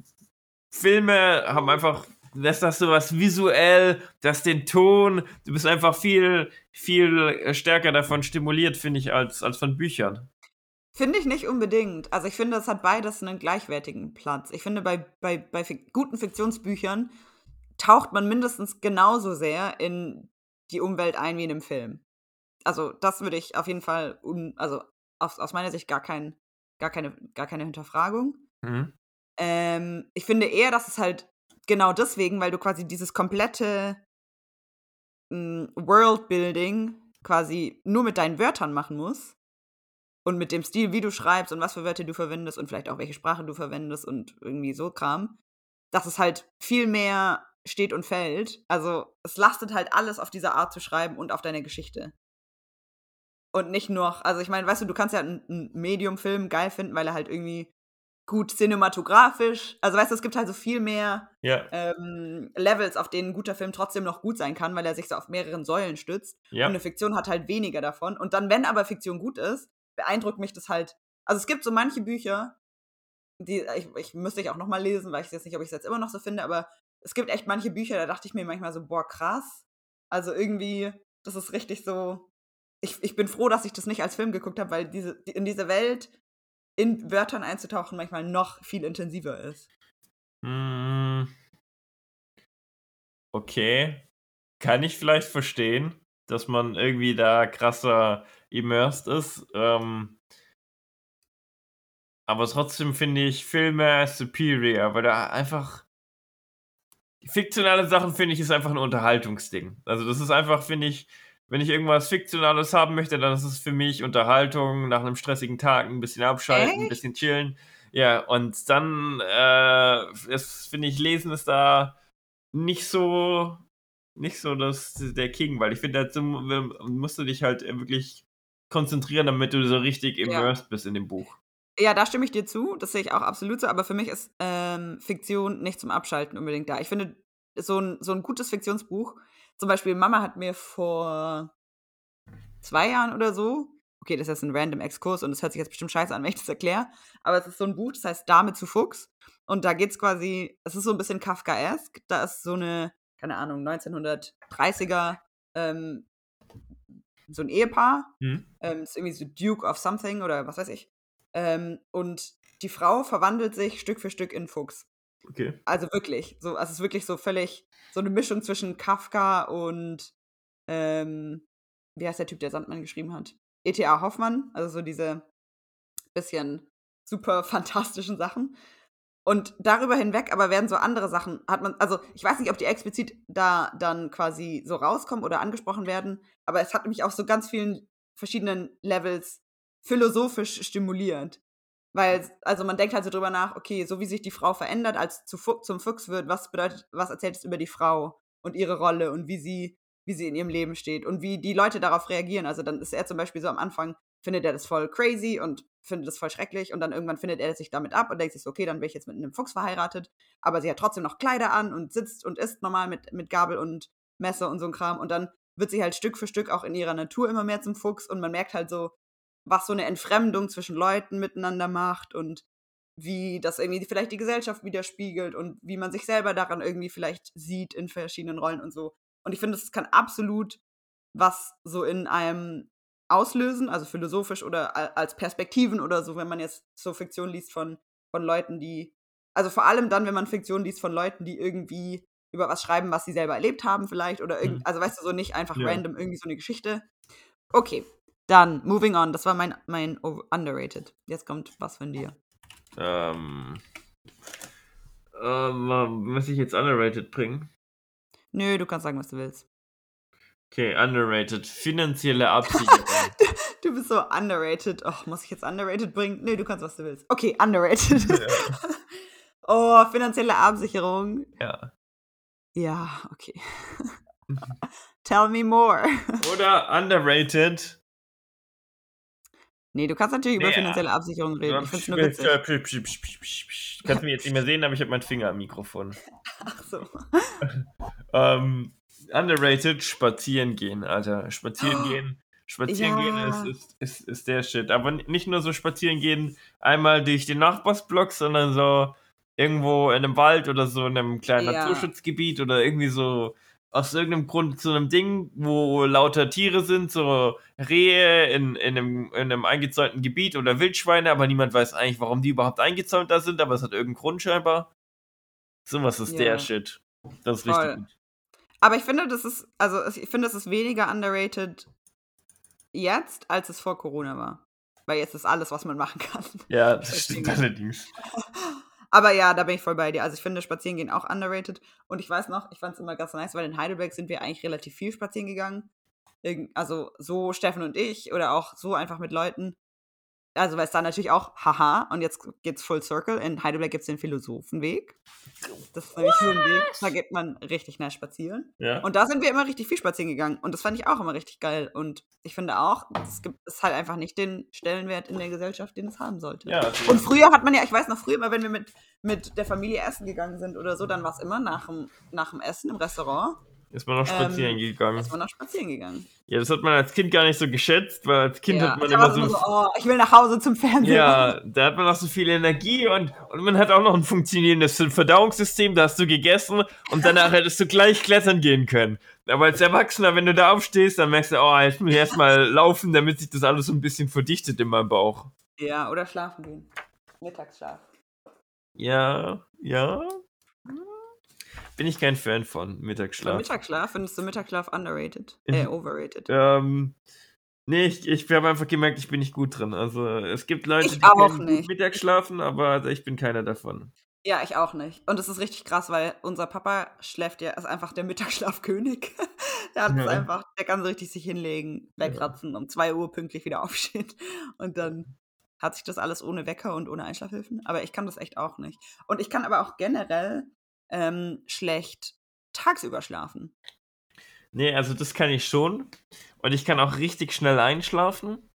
Filme haben einfach, das hast du was visuell, das den Ton, du bist einfach viel, viel stärker davon stimuliert, finde ich, als, als von Büchern. Finde ich nicht unbedingt. Also ich finde, es hat beides einen gleichwertigen Platz. Ich finde, bei, bei, bei guten Fiktionsbüchern taucht man mindestens genauso sehr in die Umwelt ein wie in einem Film. Also das würde ich auf jeden Fall, un also aus, aus meiner Sicht gar, kein, gar, keine, gar keine Hinterfragung. Mhm. Ähm, ich finde eher, dass es halt genau deswegen, weil du quasi dieses komplette mm, Worldbuilding quasi nur mit deinen Wörtern machen musst und mit dem Stil, wie du schreibst und was für Wörter du verwendest und vielleicht auch welche Sprache du verwendest und irgendwie so Kram, dass es halt viel mehr steht und fällt. Also es lastet halt alles auf dieser Art zu schreiben und auf deiner Geschichte. Und nicht nur, also ich meine, weißt du, du kannst ja einen, Medium-Film geil finden, weil er halt irgendwie gut cinematografisch, also weißt du, es gibt halt so viel mehr Ja, ähm, Levels, auf denen ein guter Film trotzdem noch gut sein kann, weil er sich so auf mehreren Säulen stützt. ja. Und eine Fiktion hat halt weniger davon. Und dann, wenn aber Fiktion gut ist, beeindruckt mich das halt. Also es gibt so manche Bücher, die, ich, ich müsste ich auch noch mal lesen, weil ich jetzt nicht, ob ich es jetzt immer noch so finde, aber es gibt echt manche Bücher, da dachte ich mir manchmal so, boah, krass. Also irgendwie, das ist richtig so. Ich, ich bin froh, dass ich das nicht als Film geguckt habe, weil diese, die, in diese Welt in Wörtern einzutauchen manchmal noch viel intensiver ist. Mm. Okay. Kann ich vielleicht verstehen, dass man irgendwie da krasser immersed ist. Ähm, aber trotzdem finde ich Filme superior, weil da einfach fiktionale Sachen finde ich ist einfach ein Unterhaltungsding. Also das ist einfach, finde ich, wenn ich irgendwas Fiktionales haben möchte, dann ist es für mich Unterhaltung nach einem stressigen Tag, ein bisschen abschalten, Echt? ein bisschen chillen. Ja, und dann äh, finde ich, Lesen ist da nicht so nicht so das, der King, weil ich finde, dazu musst du dich halt wirklich konzentrieren, damit du so richtig immersed ja. bist in dem Buch. Ja, da stimme ich dir zu. Das sehe ich auch absolut so. Aber für mich ist ähm, Fiktion nicht zum Abschalten unbedingt da. Ich finde, so ein, so ein gutes Fiktionsbuch, zum Beispiel Mama hat mir vor zwei Jahren oder so, okay, das ist jetzt ein random Exkurs und das hört sich jetzt bestimmt scheiße an, wenn ich das erkläre, aber es ist so ein Buch, das heißt Dame zu Fuchs. Und da geht es quasi, es ist so ein bisschen Kafkaesk. Da ist so eine, keine Ahnung, 1930er, ähm, so ein Ehepaar. Mhm. Ähm, ist irgendwie so Duke of Something oder was weiß ich. Ähm, und die Frau verwandelt sich Stück für Stück in Fuchs. Okay. Also wirklich. So, also es ist wirklich so völlig so eine Mischung zwischen Kafka und ähm, wie heißt der Typ, der Sandmann geschrieben hat? E.T.A. Hoffmann, also so diese bisschen super fantastischen Sachen. Und darüber hinweg aber werden so andere Sachen, hat man, also ich weiß nicht, ob die explizit da dann quasi so rauskommen oder angesprochen werden, aber es hat mich auf so ganz vielen verschiedenen Levels philosophisch stimuliert. Weil, also man denkt halt so drüber nach, okay, so wie sich die Frau verändert, als zu, zum Fuchs wird, was bedeutet, was erzählt es über die Frau und ihre Rolle und wie sie, wie sie in ihrem Leben steht und wie die Leute darauf reagieren. Also dann ist er zum Beispiel so am Anfang, findet er das voll crazy und findet das voll schrecklich und dann irgendwann findet er sich damit ab und denkt sich so, okay, dann bin ich jetzt mit einem Fuchs verheiratet, aber sie hat trotzdem noch Kleider an und sitzt und isst normal mit, mit Gabel und Messer und so ein Kram und dann wird sie halt Stück für Stück auch in ihrer Natur immer mehr zum Fuchs und man merkt halt so, was so eine Entfremdung zwischen Leuten miteinander macht und wie das irgendwie vielleicht die Gesellschaft widerspiegelt und wie man sich selber daran irgendwie vielleicht sieht in verschiedenen Rollen und so. Und ich finde, das kann absolut was so in einem auslösen, also philosophisch oder als Perspektiven oder so, wenn man jetzt so Fiktion liest von, von Leuten, die, also vor allem dann, wenn man Fiktion liest von Leuten, die irgendwie über was schreiben, was sie selber erlebt haben vielleicht oder irgendwie, mhm. also weißt du, so nicht einfach ja. random irgendwie so eine Geschichte. Okay, dann, moving on. Das war mein, mein Underrated. Jetzt kommt was von dir. Ähm. Ähm, muss ich jetzt Underrated bringen? Nö, du kannst sagen, was du willst. Okay, underrated. Finanzielle Absicherung. du bist so underrated. Oh, muss ich jetzt underrated bringen? Nö, du kannst, was du willst. Okay, underrated. Ja. oh, finanzielle Absicherung. Ja. Ja, okay. Tell me more. Oder underrated. Nee, du kannst natürlich über finanzielle Absicherung reden. Ich find's nur witzig. Du kannst mich jetzt nicht mehr sehen, aber ich habe meinen Finger am Mikrofon. Ach so. ähm, underrated, spazieren gehen, Alter. Spazieren oh, gehen. Spazieren ja. gehen ist, ist, ist, ist der Shit. Aber nicht nur so spazieren gehen, einmal durch den Nachbarsblock, sondern so irgendwo in einem Wald oder so in einem kleinen ja. Naturschutzgebiet oder irgendwie so aus irgendeinem Grund zu einem Ding, wo lauter Tiere sind, so Rehe in, in, einem, in einem eingezäunten Gebiet oder Wildschweine, aber niemand weiß eigentlich, warum die überhaupt eingezäunt da sind, aber es hat irgendeinen Grund scheinbar. So was ist ja. der Shit. Das ist Voll. richtig gut. Aber ich finde, das ist, also ich finde, es ist weniger underrated jetzt, als es vor Corona war. Weil jetzt ist alles, was man machen kann. Ja, das stimmt allerdings. Aber ja, da bin ich voll bei dir. Also ich finde spazieren gehen auch underrated. Und ich weiß noch, ich fand es immer ganz nice, weil in Heidelberg sind wir eigentlich relativ viel spazieren gegangen. Also so Steffen und ich oder auch so einfach mit Leuten. Also, weil es da natürlich auch, haha, und jetzt geht's full circle. In Heidelberg gibt es den Philosophenweg. Das ist nämlich so ein Weg, da geht man richtig nice spazieren. Ja. Und da sind wir immer richtig viel spazieren gegangen. Und das fand ich auch immer richtig geil. Und ich finde auch, es gibt es halt einfach nicht den Stellenwert in der Gesellschaft, den es haben sollte. Ja, und früher hat man ja, ich weiß noch, früher immer, wenn wir mit, mit der Familie essen gegangen sind oder so, dann war es immer nach dem, nach dem Essen im Restaurant. Ist man noch spazieren ähm, gegangen. Ist man noch spazieren gegangen. Ja, das hat man als Kind gar nicht so geschätzt, weil als Kind ja, hat man immer so, so oh, ich will nach Hause zum Fernsehen. Ja, da hat man auch so viel Energie und, und man hat auch noch ein funktionierendes Verdauungssystem, da hast du gegessen und danach hättest du gleich klettern gehen können. Aber als Erwachsener, wenn du da aufstehst, dann merkst du, oh, jetzt muss ich erstmal laufen, damit sich das alles so ein bisschen verdichtet in meinem Bauch. Ja, oder schlafen gehen. Mittagsschlaf. Ja, ja, bin ich kein Fan von Mittagsschlaf. Mittagsschlaf? Findest du Mittagsschlaf underrated? Äh, overrated? Ähm, Nee, ich, ich habe einfach gemerkt, ich bin nicht gut drin. Also es gibt Leute, Ich die auch nicht. Mittag schlafen, aber ich bin keiner davon. Ja, ich auch nicht. Und es ist richtig krass, weil unser Papa schläft ja, ist einfach der Mittagsschlafkönig. Der hat es Ja. einfach, der kann so richtig sich hinlegen, Ja. wegratzen, um 2 Uhr pünktlich wieder aufstehen. Und dann hat sich das alles ohne Wecker und ohne Einschlafhilfen. Aber ich kann das echt auch nicht. Und ich kann aber auch generell ähm, schlecht tagsüber schlafen. Nee, also das kann ich schon. Und ich kann auch richtig schnell einschlafen.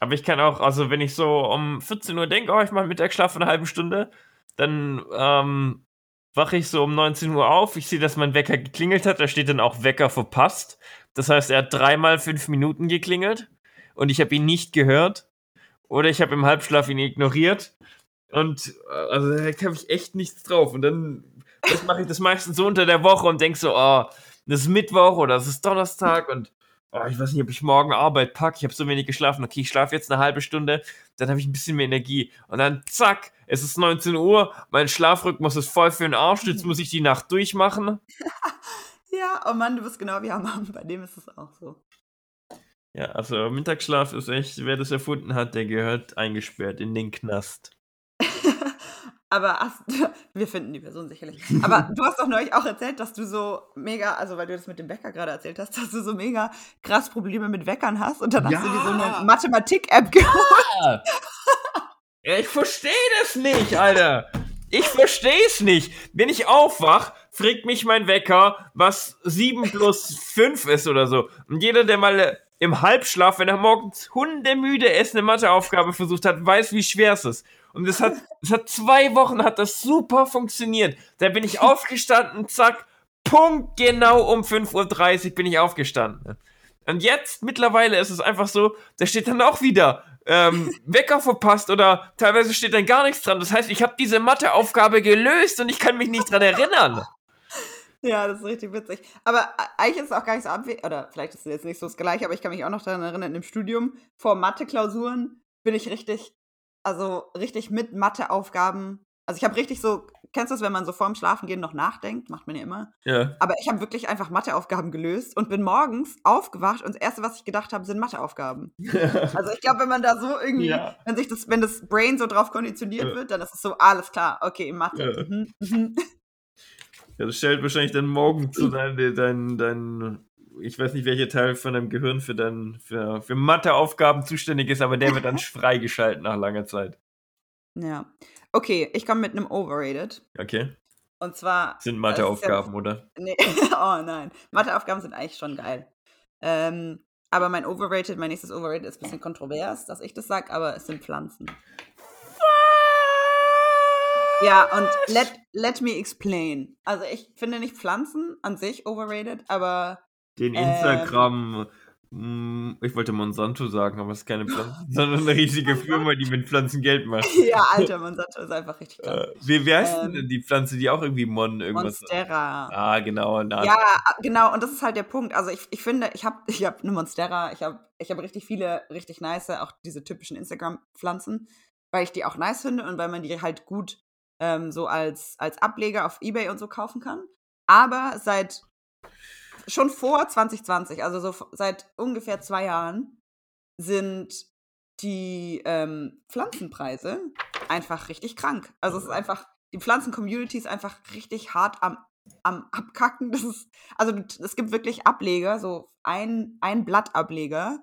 Aber ich kann auch, also wenn ich so um 14 Uhr denke, oh, ich mache Mittagsschlaf eine halbe Stunde, dann ähm, wache ich so um 19 Uhr auf. Ich sehe, dass mein Wecker geklingelt hat. Da steht dann auch Wecker verpasst. Das heißt, er hat dreimal fünf Minuten geklingelt und ich habe ihn nicht gehört. Oder ich habe im Halbschlaf ihn ignoriert. Und äh, also da habe ich echt nichts drauf. Und dann das mache ich das meistens so unter der Woche und denke so, oh, das ist Mittwoch oder das ist Donnerstag und oh, ich weiß nicht, ob ich morgen Arbeit packe. Ich habe so wenig geschlafen. Okay, ich schlafe jetzt eine halbe Stunde, dann habe ich ein bisschen mehr Energie. Und dann zack, es ist 19 Uhr, mein Schlafrhythmus ist voll für den Arsch. Jetzt muss ich die Nacht durchmachen. Ja, oh Mann, du bist genau wie Hammam. Bei dem ist es auch so. Ja, also Mittagsschlaf ist echt, wer das erfunden hat, der gehört eingesperrt in den Knast. Aber hast, wir finden die Person sicherlich. Aber du hast doch neulich auch erzählt, dass du so mega, also weil du das mit dem Wecker gerade erzählt hast, dass du so mega krass Probleme mit Weckern hast und dann hast du dir so Ja. eine Mathematik-App geholt. Ja. Ja, ich verstehe das nicht, Alter. Ich verstehe es nicht. Wenn ich aufwach, fragt mich mein Wecker, was 7 plus 5 ist oder so. Und jeder, der mal äh, im Halbschlaf, wenn er morgens hundemüde ist, eine Matheaufgabe versucht hat, weiß, wie schwer es ist. Und es hat, es hat zwei Wochen, hat das super funktioniert. Da bin ich aufgestanden, zack, Punkt genau um 5.30 Uhr bin ich aufgestanden. Und jetzt, mittlerweile ist es einfach so, da steht dann auch wieder ähm, Wecker verpasst oder teilweise steht dann gar nichts dran. Das heißt, ich habe diese Matheaufgabe gelöst und ich kann mich nicht dran erinnern. Ja, das ist richtig witzig. Aber eigentlich ist es auch gar nicht so abwegig, oder vielleicht ist es jetzt nicht so das Gleiche, aber ich kann mich auch noch daran erinnern, im Studium vor Mathe-Klausuren bin ich richtig, also richtig mit Matheaufgaben. Also ich habe richtig so, kennst du das, wenn man so vorm Schlafengehen noch nachdenkt? Macht man ja immer. Ja. Aber ich habe wirklich einfach Matheaufgaben gelöst und bin morgens aufgewacht und das Erste, was ich gedacht habe, sind Matheaufgaben. Also ich glaube, wenn man da so irgendwie, Ja. wenn sich das, wenn das Brain so drauf konditioniert Ja. wird, dann ist es so, alles klar, okay, Mathe. Ja. Mhm, mhm. Ja, das stellt wahrscheinlich dann morgen zu dein, dein, dein, ich weiß nicht, welcher Teil von deinem Gehirn für, dein, für, für Matheaufgaben zuständig ist, aber der wird dann freigeschaltet nach langer Zeit. Ja. Okay, ich komme mit einem Overrated. Okay? Und zwar. Sind äh, Matheaufgaben, oder? nee, oh nein. Matheaufgaben sind eigentlich schon geil. Ähm, aber mein Overrated, mein nächstes Overrated ist ein bisschen kontrovers, dass ich das sage, aber es sind Pflanzen. Ja, und let, let me explain. Also ich finde nicht Pflanzen an sich overrated, aber Den Ähm. Instagram, mm, ich wollte Monsanto sagen, aber es ist keine Pflanze, sondern eine riesige Firma, die mit Pflanzen Geld macht. ja, Alter, Monsanto ist einfach richtig krass. Äh, wie, wie heißt Ähm, denn die Pflanze, die auch irgendwie Mon irgendwas Monstera. Ah, genau. Na, Ja, genau, und das ist halt der Punkt. Also ich, ich finde, ich habe ich hab eine Monstera, ich habe ich hab richtig viele, richtig nice, auch diese typischen Instagram-Pflanzen, weil ich die auch nice finde und weil man die halt gut ähm, so als, als Ableger auf Ebay und so kaufen kann. Aber seit schon vor 2020, also so seit ungefähr zwei Jahren, sind die ähm, Pflanzenpreise einfach richtig krank. Also es ist einfach, die Pflanzen-Community ist einfach richtig hart am, am Abkacken. Das ist, also es gibt wirklich Ableger, so ein, ein Blattableger,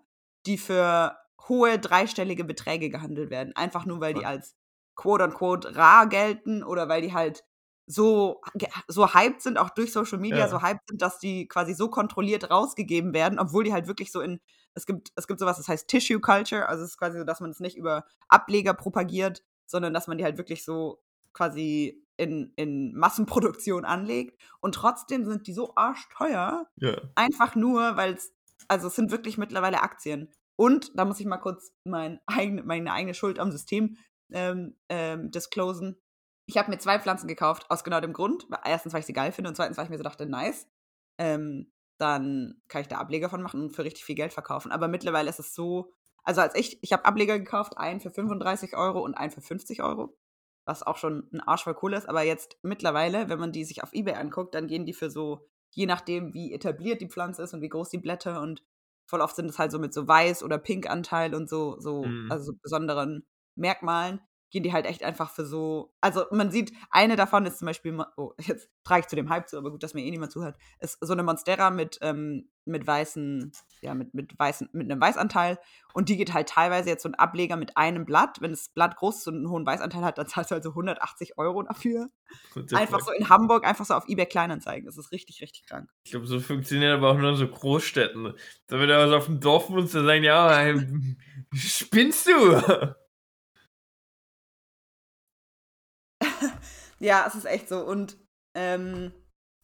die für hohe dreistellige Beträge gehandelt werden. Einfach nur, weil die als quote-unquote rar gelten oder weil die halt so, so hyped sind, auch durch Social Media Ja. so hyped sind, dass die quasi so kontrolliert rausgegeben werden, obwohl die halt wirklich so in, es gibt, es gibt sowas, das heißt Tissue Culture, also es ist quasi so, dass man es nicht über Ableger propagiert, sondern dass man die halt wirklich so quasi in, in Massenproduktion anlegt. Und trotzdem sind die so arschteuer, ja. einfach nur, weil es, also es sind wirklich mittlerweile Aktien. Und da muss ich mal kurz mein eigen, meine eigene Schuld am System ähm, ähm, disclosen. Ich habe mir zwei Pflanzen gekauft, aus genau dem Grund. Erstens, weil ich sie geil finde und zweitens, weil ich mir so dachte, nice. Ähm, dann kann ich da Ableger von machen und für richtig viel Geld verkaufen. Aber mittlerweile ist es so, also als ich, ich habe Ableger gekauft, einen für 35 Euro und einen für 50 Euro, was auch schon ein Arsch voll cool ist. Aber jetzt mittlerweile, wenn man die sich auf Ebay anguckt, dann gehen die für so, je nachdem, wie etabliert die Pflanze ist und wie groß die Blätter und voll oft sind es halt so mit so Weiß- oder Pink-Anteil und so, so, Mhm. also so besonderen Merkmalen, gehen die halt echt einfach für so. Also man sieht, eine davon ist zum Beispiel, oh, jetzt trage ich zu dem Hype zu, aber gut, dass mir eh niemand zuhört, ist so eine Monstera mit, ähm, mit weißen, ja, mit, mit weißen, mit einem Weißanteil. Und die geht halt teilweise jetzt so ein Ableger mit einem Blatt. Wenn das Blatt groß ist und einen hohen Weißanteil hat, dann zahlst du halt so 180 Euro dafür. Einfach so in Hamburg, einfach so auf eBay Kleinanzeigen. Das ist richtig, richtig krank. Ich glaube, so funktioniert aber auch nur so Großstädten. Da wenn du was auf dem Dorf wohnst, dann sagen, ja, ey, spinnst du? Ja, es ist echt so. Und ähm,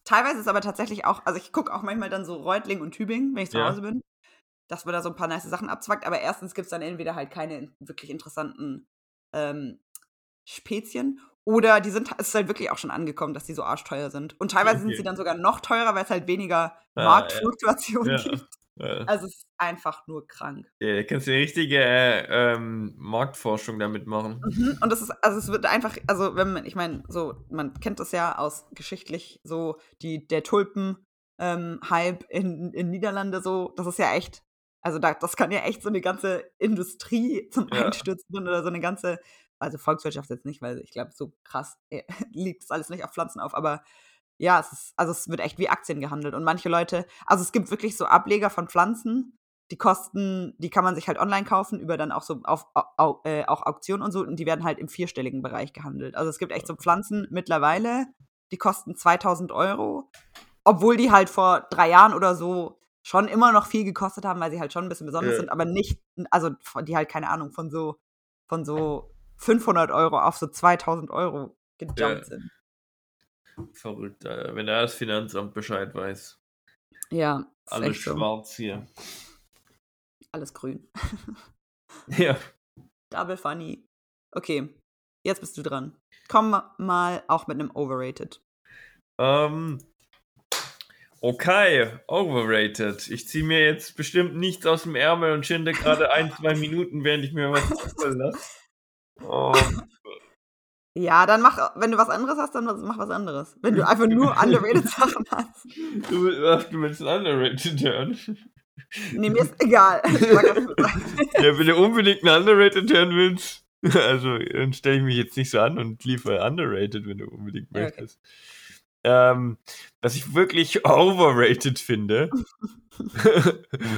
teilweise ist aber tatsächlich auch, also ich gucke auch manchmal dann so Reutling und Tübingen, wenn ich zu Ja. Hause bin, dass man da so ein paar nice Sachen abzwackt. Aber erstens gibt es dann entweder halt keine wirklich interessanten ähm, Spezien oder die sind, es ist halt wirklich auch schon angekommen, dass die so arschteuer sind. Und teilweise sind Okay. sie dann sogar noch teurer, weil es halt weniger Ah, Marktfluktuation Ja. gibt. Ja. Also es ist einfach nur krank. Ja, da kannst du eine richtige äh, ähm, Marktforschung damit machen. Mhm. Und das ist, also es wird einfach, also wenn man, ich meine, so, man kennt das ja aus geschichtlich so, die, der Tulpen-Hype in, in Niederlande so, das ist ja echt, also da, das kann ja echt so eine ganze Industrie zum Ja. Einstürzen oder so eine ganze, also Volkswirtschaft jetzt nicht, weil ich glaube, so krass äh, liegt das alles nicht auf Pflanzen auf, aber ja, es ist, also es wird echt wie Aktien gehandelt und manche Leute, also es gibt wirklich so Ableger von Pflanzen, die kosten, die kann man sich halt online kaufen, über dann auch so auf au, äh, auch Auktionen und so, und die werden halt im vierstelligen Bereich gehandelt. Also es gibt echt so Pflanzen mittlerweile, die kosten 2000 Euro, obwohl die halt vor drei Jahren oder so schon immer noch viel gekostet haben, weil sie halt schon ein bisschen besonders Ja. sind, aber nicht, also die halt, keine Ahnung, von so, von so 500 Euro auf so 2000 Euro gejumpt Ja. sind. Verrückt, Alter. wenn da das Finanzamt Bescheid weiß. Ja, Alles echt so. schwarz hier. Alles grün. Ja. Double funny. Okay, jetzt bist du dran. Komm mal auch mit einem Overrated. Ähm, okay, overrated. Ich ziehe mir jetzt bestimmt nichts aus dem Ärmel und schinde gerade ein, zwei Minuten, während ich mir was lasse. Ähm, Ja, dann mach, wenn du was anderes hast, dann mach was anderes. Wenn du einfach nur underrated Sachen hast. du, ach, du willst ein underrated hören? Nee, mir ist egal. Ja, wenn du unbedingt ein underrated hören willst, also dann stelle ich mich jetzt nicht so an und liefere underrated, wenn du unbedingt okay. möchtest. Ähm, was ich wirklich overrated finde,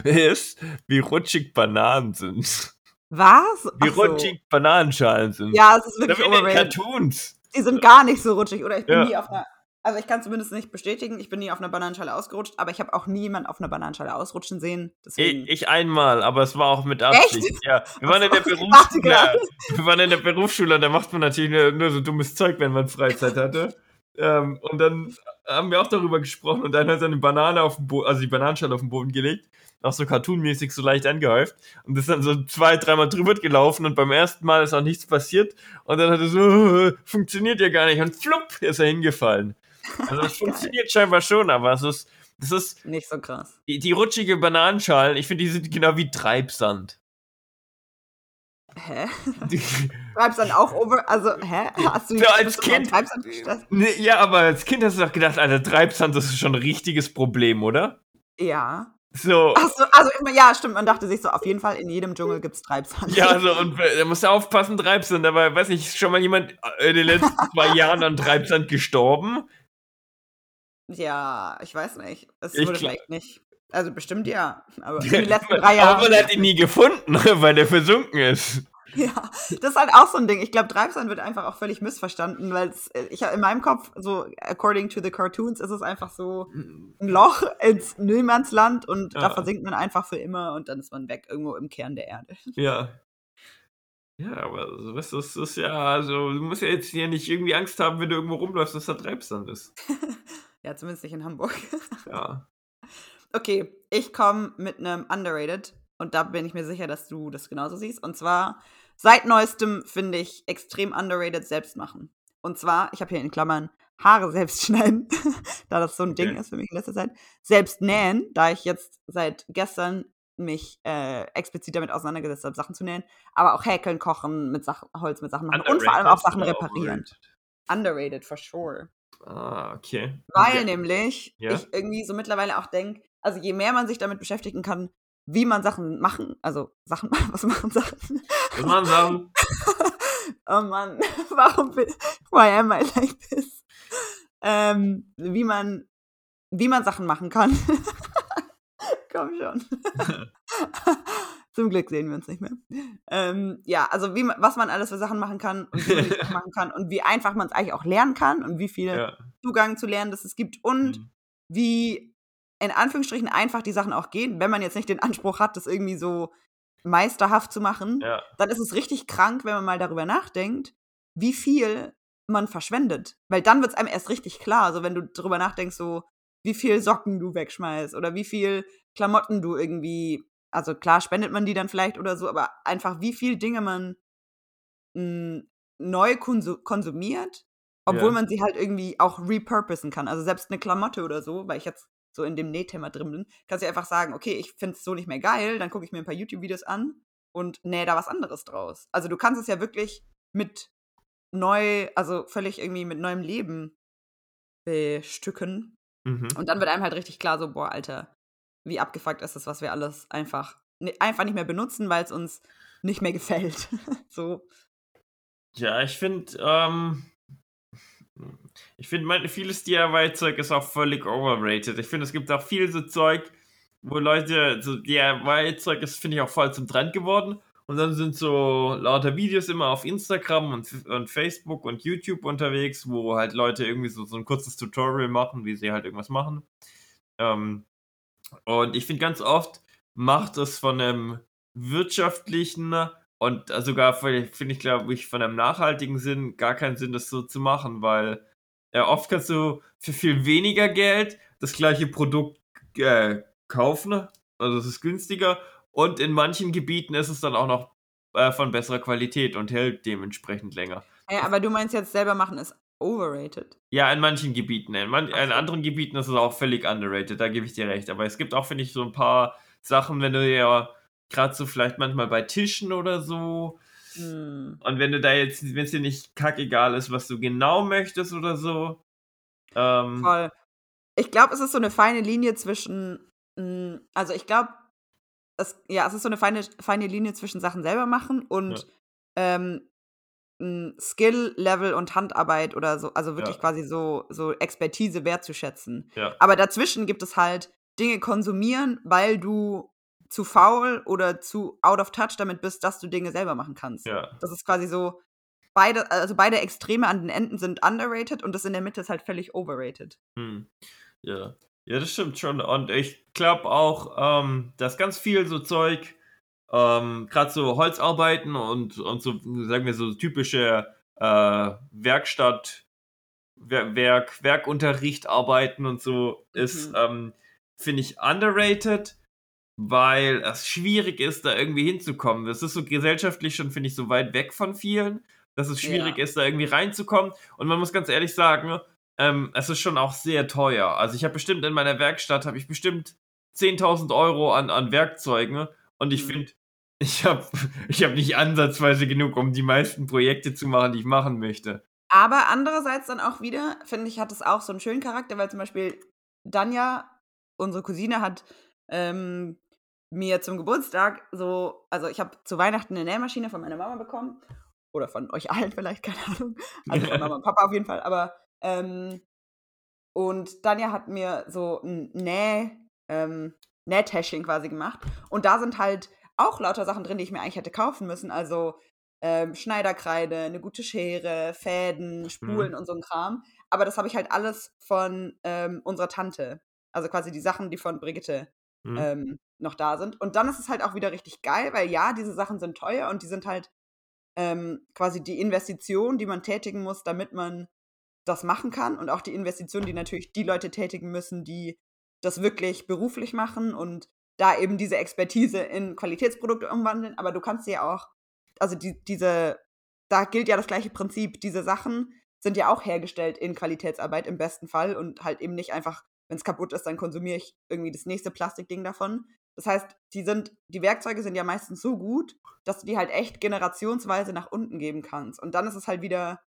ist, wie rutschig Bananen sind. Was? Wie so. rutschig Bananenschalen sind. Ja, es ist Da wirklich den overrated. Cartoons. Die sind gar nicht so rutschig. Oder ich bin Ja. nie auf einer. Also ich kann zumindest nicht bestätigen, ich bin nie auf einer Bananenschale ausgerutscht, aber ich habe auch nie jemanden auf einer Bananenschale ausrutschen sehen. Deswegen. Ich, ich einmal, aber es war auch mit Absicht. Echt? Ja, wir waren in der Berufsschule. Wir waren in der Berufsschule und da macht man natürlich nur, nur so dummes Zeug, wenn man Freizeit hatte. Ähm, und dann haben wir auch darüber gesprochen und dann hat er eine Banane auf den Boden, also die Bananenschale auf den Boden gelegt, auch so cartoonmäßig so leicht angehäuft und ist dann so zwei, dreimal drüber gelaufen und beim ersten Mal ist auch nichts passiert und dann hat er so, "Äh, funktioniert ja gar nicht und flupp ist er hingefallen. Also das funktioniert scheinbar schon, aber es ist, das ist Nicht so krass. die, die rutschige Bananenschalen, ich finde, die sind genau wie Treibsand. Hä? Die, Treibst dann auch over. Also, hä? Hast du Ja, als Kind-? Nee, ja, aber als Kind hast du doch gedacht, Alter, Treibsand, das ist schon ein richtiges Problem, oder? Ja. So, Achso, also immer, ja, stimmt. Man dachte sich so, auf jeden Fall, in jedem Dschungel gibt es Treibsand. ja, so, und äh, da musst du aufpassen, Treibsand, aber weiß nicht, ist schon mal jemand äh, in den letzten zwei Jahren an Treibsand gestorben? Ja, ich weiß nicht. Es Ich wurde vielleicht nicht. Also bestimmt ja. Aber in den letzten drei Jahren. hat ihn nie gefunden, weil der versunken ist. Ja, das ist halt auch so ein Ding. Ich glaube, Treibsand wird einfach auch völlig missverstanden, weil es, äh, ich in meinem Kopf, so according to the cartoons, ist es einfach so ein Loch ins Niemandsland und da Ja. versinkt man einfach für immer und dann ist man weg irgendwo im Kern der Erde. Ja. Ja, aber weißt du, das ist ja, also, du musst ja jetzt hier nicht irgendwie Angst haben, wenn du irgendwo rumläufst, dass da Treibsand ist. Ja, zumindest nicht in Hamburg. Ja. Okay, ich komme mit einem Underrated und da bin ich mir sicher, dass du das genauso siehst. Und zwar, seit neuestem finde ich extrem underrated selbst machen. Und zwar, ich habe hier in Klammern Haare selbst schneiden, da das so ein Ding Okay. ist für mich in letzter Zeit. Selbst nähen, da ich jetzt seit gestern mich äh, explizit damit auseinandergesetzt habe, Sachen zu nähen, aber auch häkeln, kochen, mit Sachen, Holz mit Sachen machen und vor allem auch Underrated Sachen reparieren. Underrated, for sure. Ah, okay. Weil okay. nämlich Ja. ich irgendwie so mittlerweile auch denke, also je mehr man sich damit beschäftigen kann, wie man Sachen machen, also Sachen, was machen Sachen? Was machen Sachen? oh Mann, warum bin, why am I like this? Ähm, wie man, wie man Sachen machen kann. Komm schon. Zum Glück sehen wir uns nicht mehr. Ähm, ja, also wie, was man alles für Sachen machen kann und wie man die machen kann und wie einfach man es eigentlich auch lernen kann und wie viel Ja. Zugang zu lernen das es gibt und Mhm. wie in Anführungsstrichen einfach die Sachen auch gehen, wenn man jetzt nicht den Anspruch hat, das irgendwie so meisterhaft zu machen, Ja. dann ist es richtig krank, wenn man mal darüber nachdenkt, wie viel man verschwendet. Weil dann wird es einem erst richtig klar, also wenn du darüber nachdenkst, so wie viel Socken du wegschmeißt oder wie viel Klamotten du irgendwie, also klar spendet man die dann vielleicht oder so, aber einfach wie viel Dinge man mh, neu konsu konsumiert, obwohl Ja. man sie halt irgendwie auch repurposen kann. Also selbst eine Klamotte oder so, weil ich jetzt so in dem Nähthema drin bin, kannst du einfach sagen, okay, ich finde es so nicht mehr geil, dann gucke ich mir ein paar YouTube-Videos an und nähe da was anderes draus. Also du kannst es ja wirklich mit neu, also völlig irgendwie mit neuem Leben bestücken. Mhm. Und dann wird einem halt richtig klar, so, boah, Alter, wie abgefuckt ist das, was wir alles einfach, einfach nicht mehr benutzen, weil es uns nicht mehr gefällt. so. Ja, ich finde, ähm, ich finde, vieles DIY-Zeug ist auch völlig overrated. Ich finde, es gibt auch viel so Zeug, wo Leute, so DIY-Zeug ist, finde ich, auch voll zum Trend geworden. Und dann sind so lauter Videos immer auf Instagram und, und Facebook und YouTube unterwegs, wo halt Leute irgendwie so, so ein kurzes Tutorial machen, wie sie halt irgendwas machen. Ähm, und ich finde ganz oft macht es von einem wirtschaftlichen und äh, sogar finde ich, glaube ich, von einem nachhaltigen Sinn gar keinen Sinn, das so zu machen, weil äh, oft kannst du für viel weniger Geld das gleiche Produkt äh, kaufen, also es ist günstiger und in manchen Gebieten ist es dann auch noch äh, von besserer Qualität und hält dementsprechend länger. Ja, aber du meinst jetzt selber machen ist overrated. Ja, in manchen Gebieten. In, man, in anderen Gebieten ist es auch völlig underrated, da gebe ich dir recht. Aber es gibt auch, finde ich, so ein paar Sachen, wenn du ja gerade so vielleicht manchmal bei Tischen oder so, Hm. und wenn du da jetzt, wenn es dir nicht kackegal ist, was du genau möchtest oder so, ähm, Voll. Ich glaube, es ist so eine feine Linie zwischen, mh, also ich glaube, es, ja, es ist so eine feine, feine Linie zwischen Sachen selber machen und ähm, mh, Skill, Level und Handarbeit oder so, also wirklich Ja. quasi so, so Expertise wertzuschätzen. ja, Aber dazwischen gibt es halt Dinge konsumieren, weil du zu faul oder zu out of touch damit bist, dass du Dinge selber machen kannst. ja, Das ist quasi so, beide, also beide Extreme an den Enden sind underrated und das in der Mitte ist halt völlig overrated. hm, ja. Ja, das stimmt schon. Und ich glaube auch, ähm, dass ganz viel so Zeug, ähm, gerade so Holzarbeiten und, und so, sagen wir so typische äh, Werkstatt, Wer- Werk, Werkunterricht arbeiten und so ist, Mhm. ähm, finde ich underrated, weil es schwierig ist, da irgendwie hinzukommen. Das ist so gesellschaftlich schon, finde ich, so weit weg von vielen, dass es schwierig Ja. ist, da irgendwie reinzukommen. Und man muss ganz ehrlich sagen, ähm, es ist schon auch sehr teuer. Also ich habe bestimmt in meiner Werkstatt, habe ich bestimmt 10.000 Euro an, an Werkzeugen und ich Mhm. finde, ich habe ich hab nicht ansatzweise genug, um die meisten Projekte zu machen, die ich machen möchte. Aber andererseits dann auch wieder, finde ich, hat es auch so einen schönen Charakter, weil zum Beispiel Danja, unsere Cousine, hat ähm, mir zum Geburtstag so, also ich habe zu Weihnachten eine Nähmaschine von meiner Mama bekommen. Oder von euch allen vielleicht, keine Ahnung. Also von Mama und Papa auf jeden Fall. Aber ähm, und Danja hat mir so ein Näh, ähm, Nähtäschchen quasi gemacht. Und da sind halt auch lauter Sachen drin, die ich mir eigentlich hätte kaufen müssen. Also ähm, Schneiderkreide, eine gute Schere, Fäden, Spulen und so ein Kram. Aber das habe ich halt alles von ähm, unserer Tante. Also quasi die Sachen, die von Brigitte Hm? ähm, noch da sind. Und dann ist es halt auch wieder richtig geil, weil ja, diese Sachen sind teuer und die sind halt ähm, quasi die Investition, die man tätigen muss, damit man das machen kann. Und auch die Investition, die natürlich die Leute tätigen müssen, die das wirklich beruflich machen und da eben diese Expertise in Qualitätsprodukte umwandeln. Aber du kannst ja auch, also die, diese, da gilt ja das gleiche Prinzip. Diese Sachen sind ja auch hergestellt in Qualitätsarbeit im besten Fall und halt eben nicht einfach, wenn es kaputt ist, dann konsumiere ich irgendwie das nächste Plastikding davon. Das heißt, die sind, die Werkzeuge sind ja meistens so gut, dass du die halt echt generationsweise nach unten geben kannst. Und dann ist es halt wieder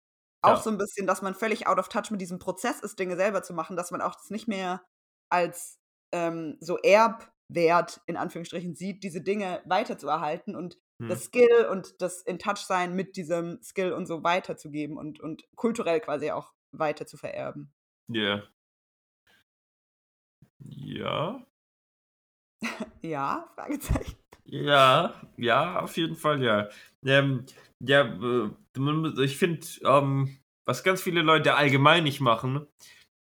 auch Ja. so ein bisschen, dass man völlig out of touch mit diesem Prozess ist, Dinge selber zu machen, dass man auch das nicht mehr als ähm, so Erb, Wert in Anführungsstrichen sieht, diese Dinge weiterzuerhalten und Hm. das Skill und das in Touch sein mit diesem Skill und so weiterzugeben und, und kulturell quasi auch weiter zu vererben. Ja. Ja. Ja, Fragezeichen. Ja, ja, auf jeden Fall, ja. Ähm, ja, äh, ich finde, ähm, was ganz viele Leute allgemein nicht machen,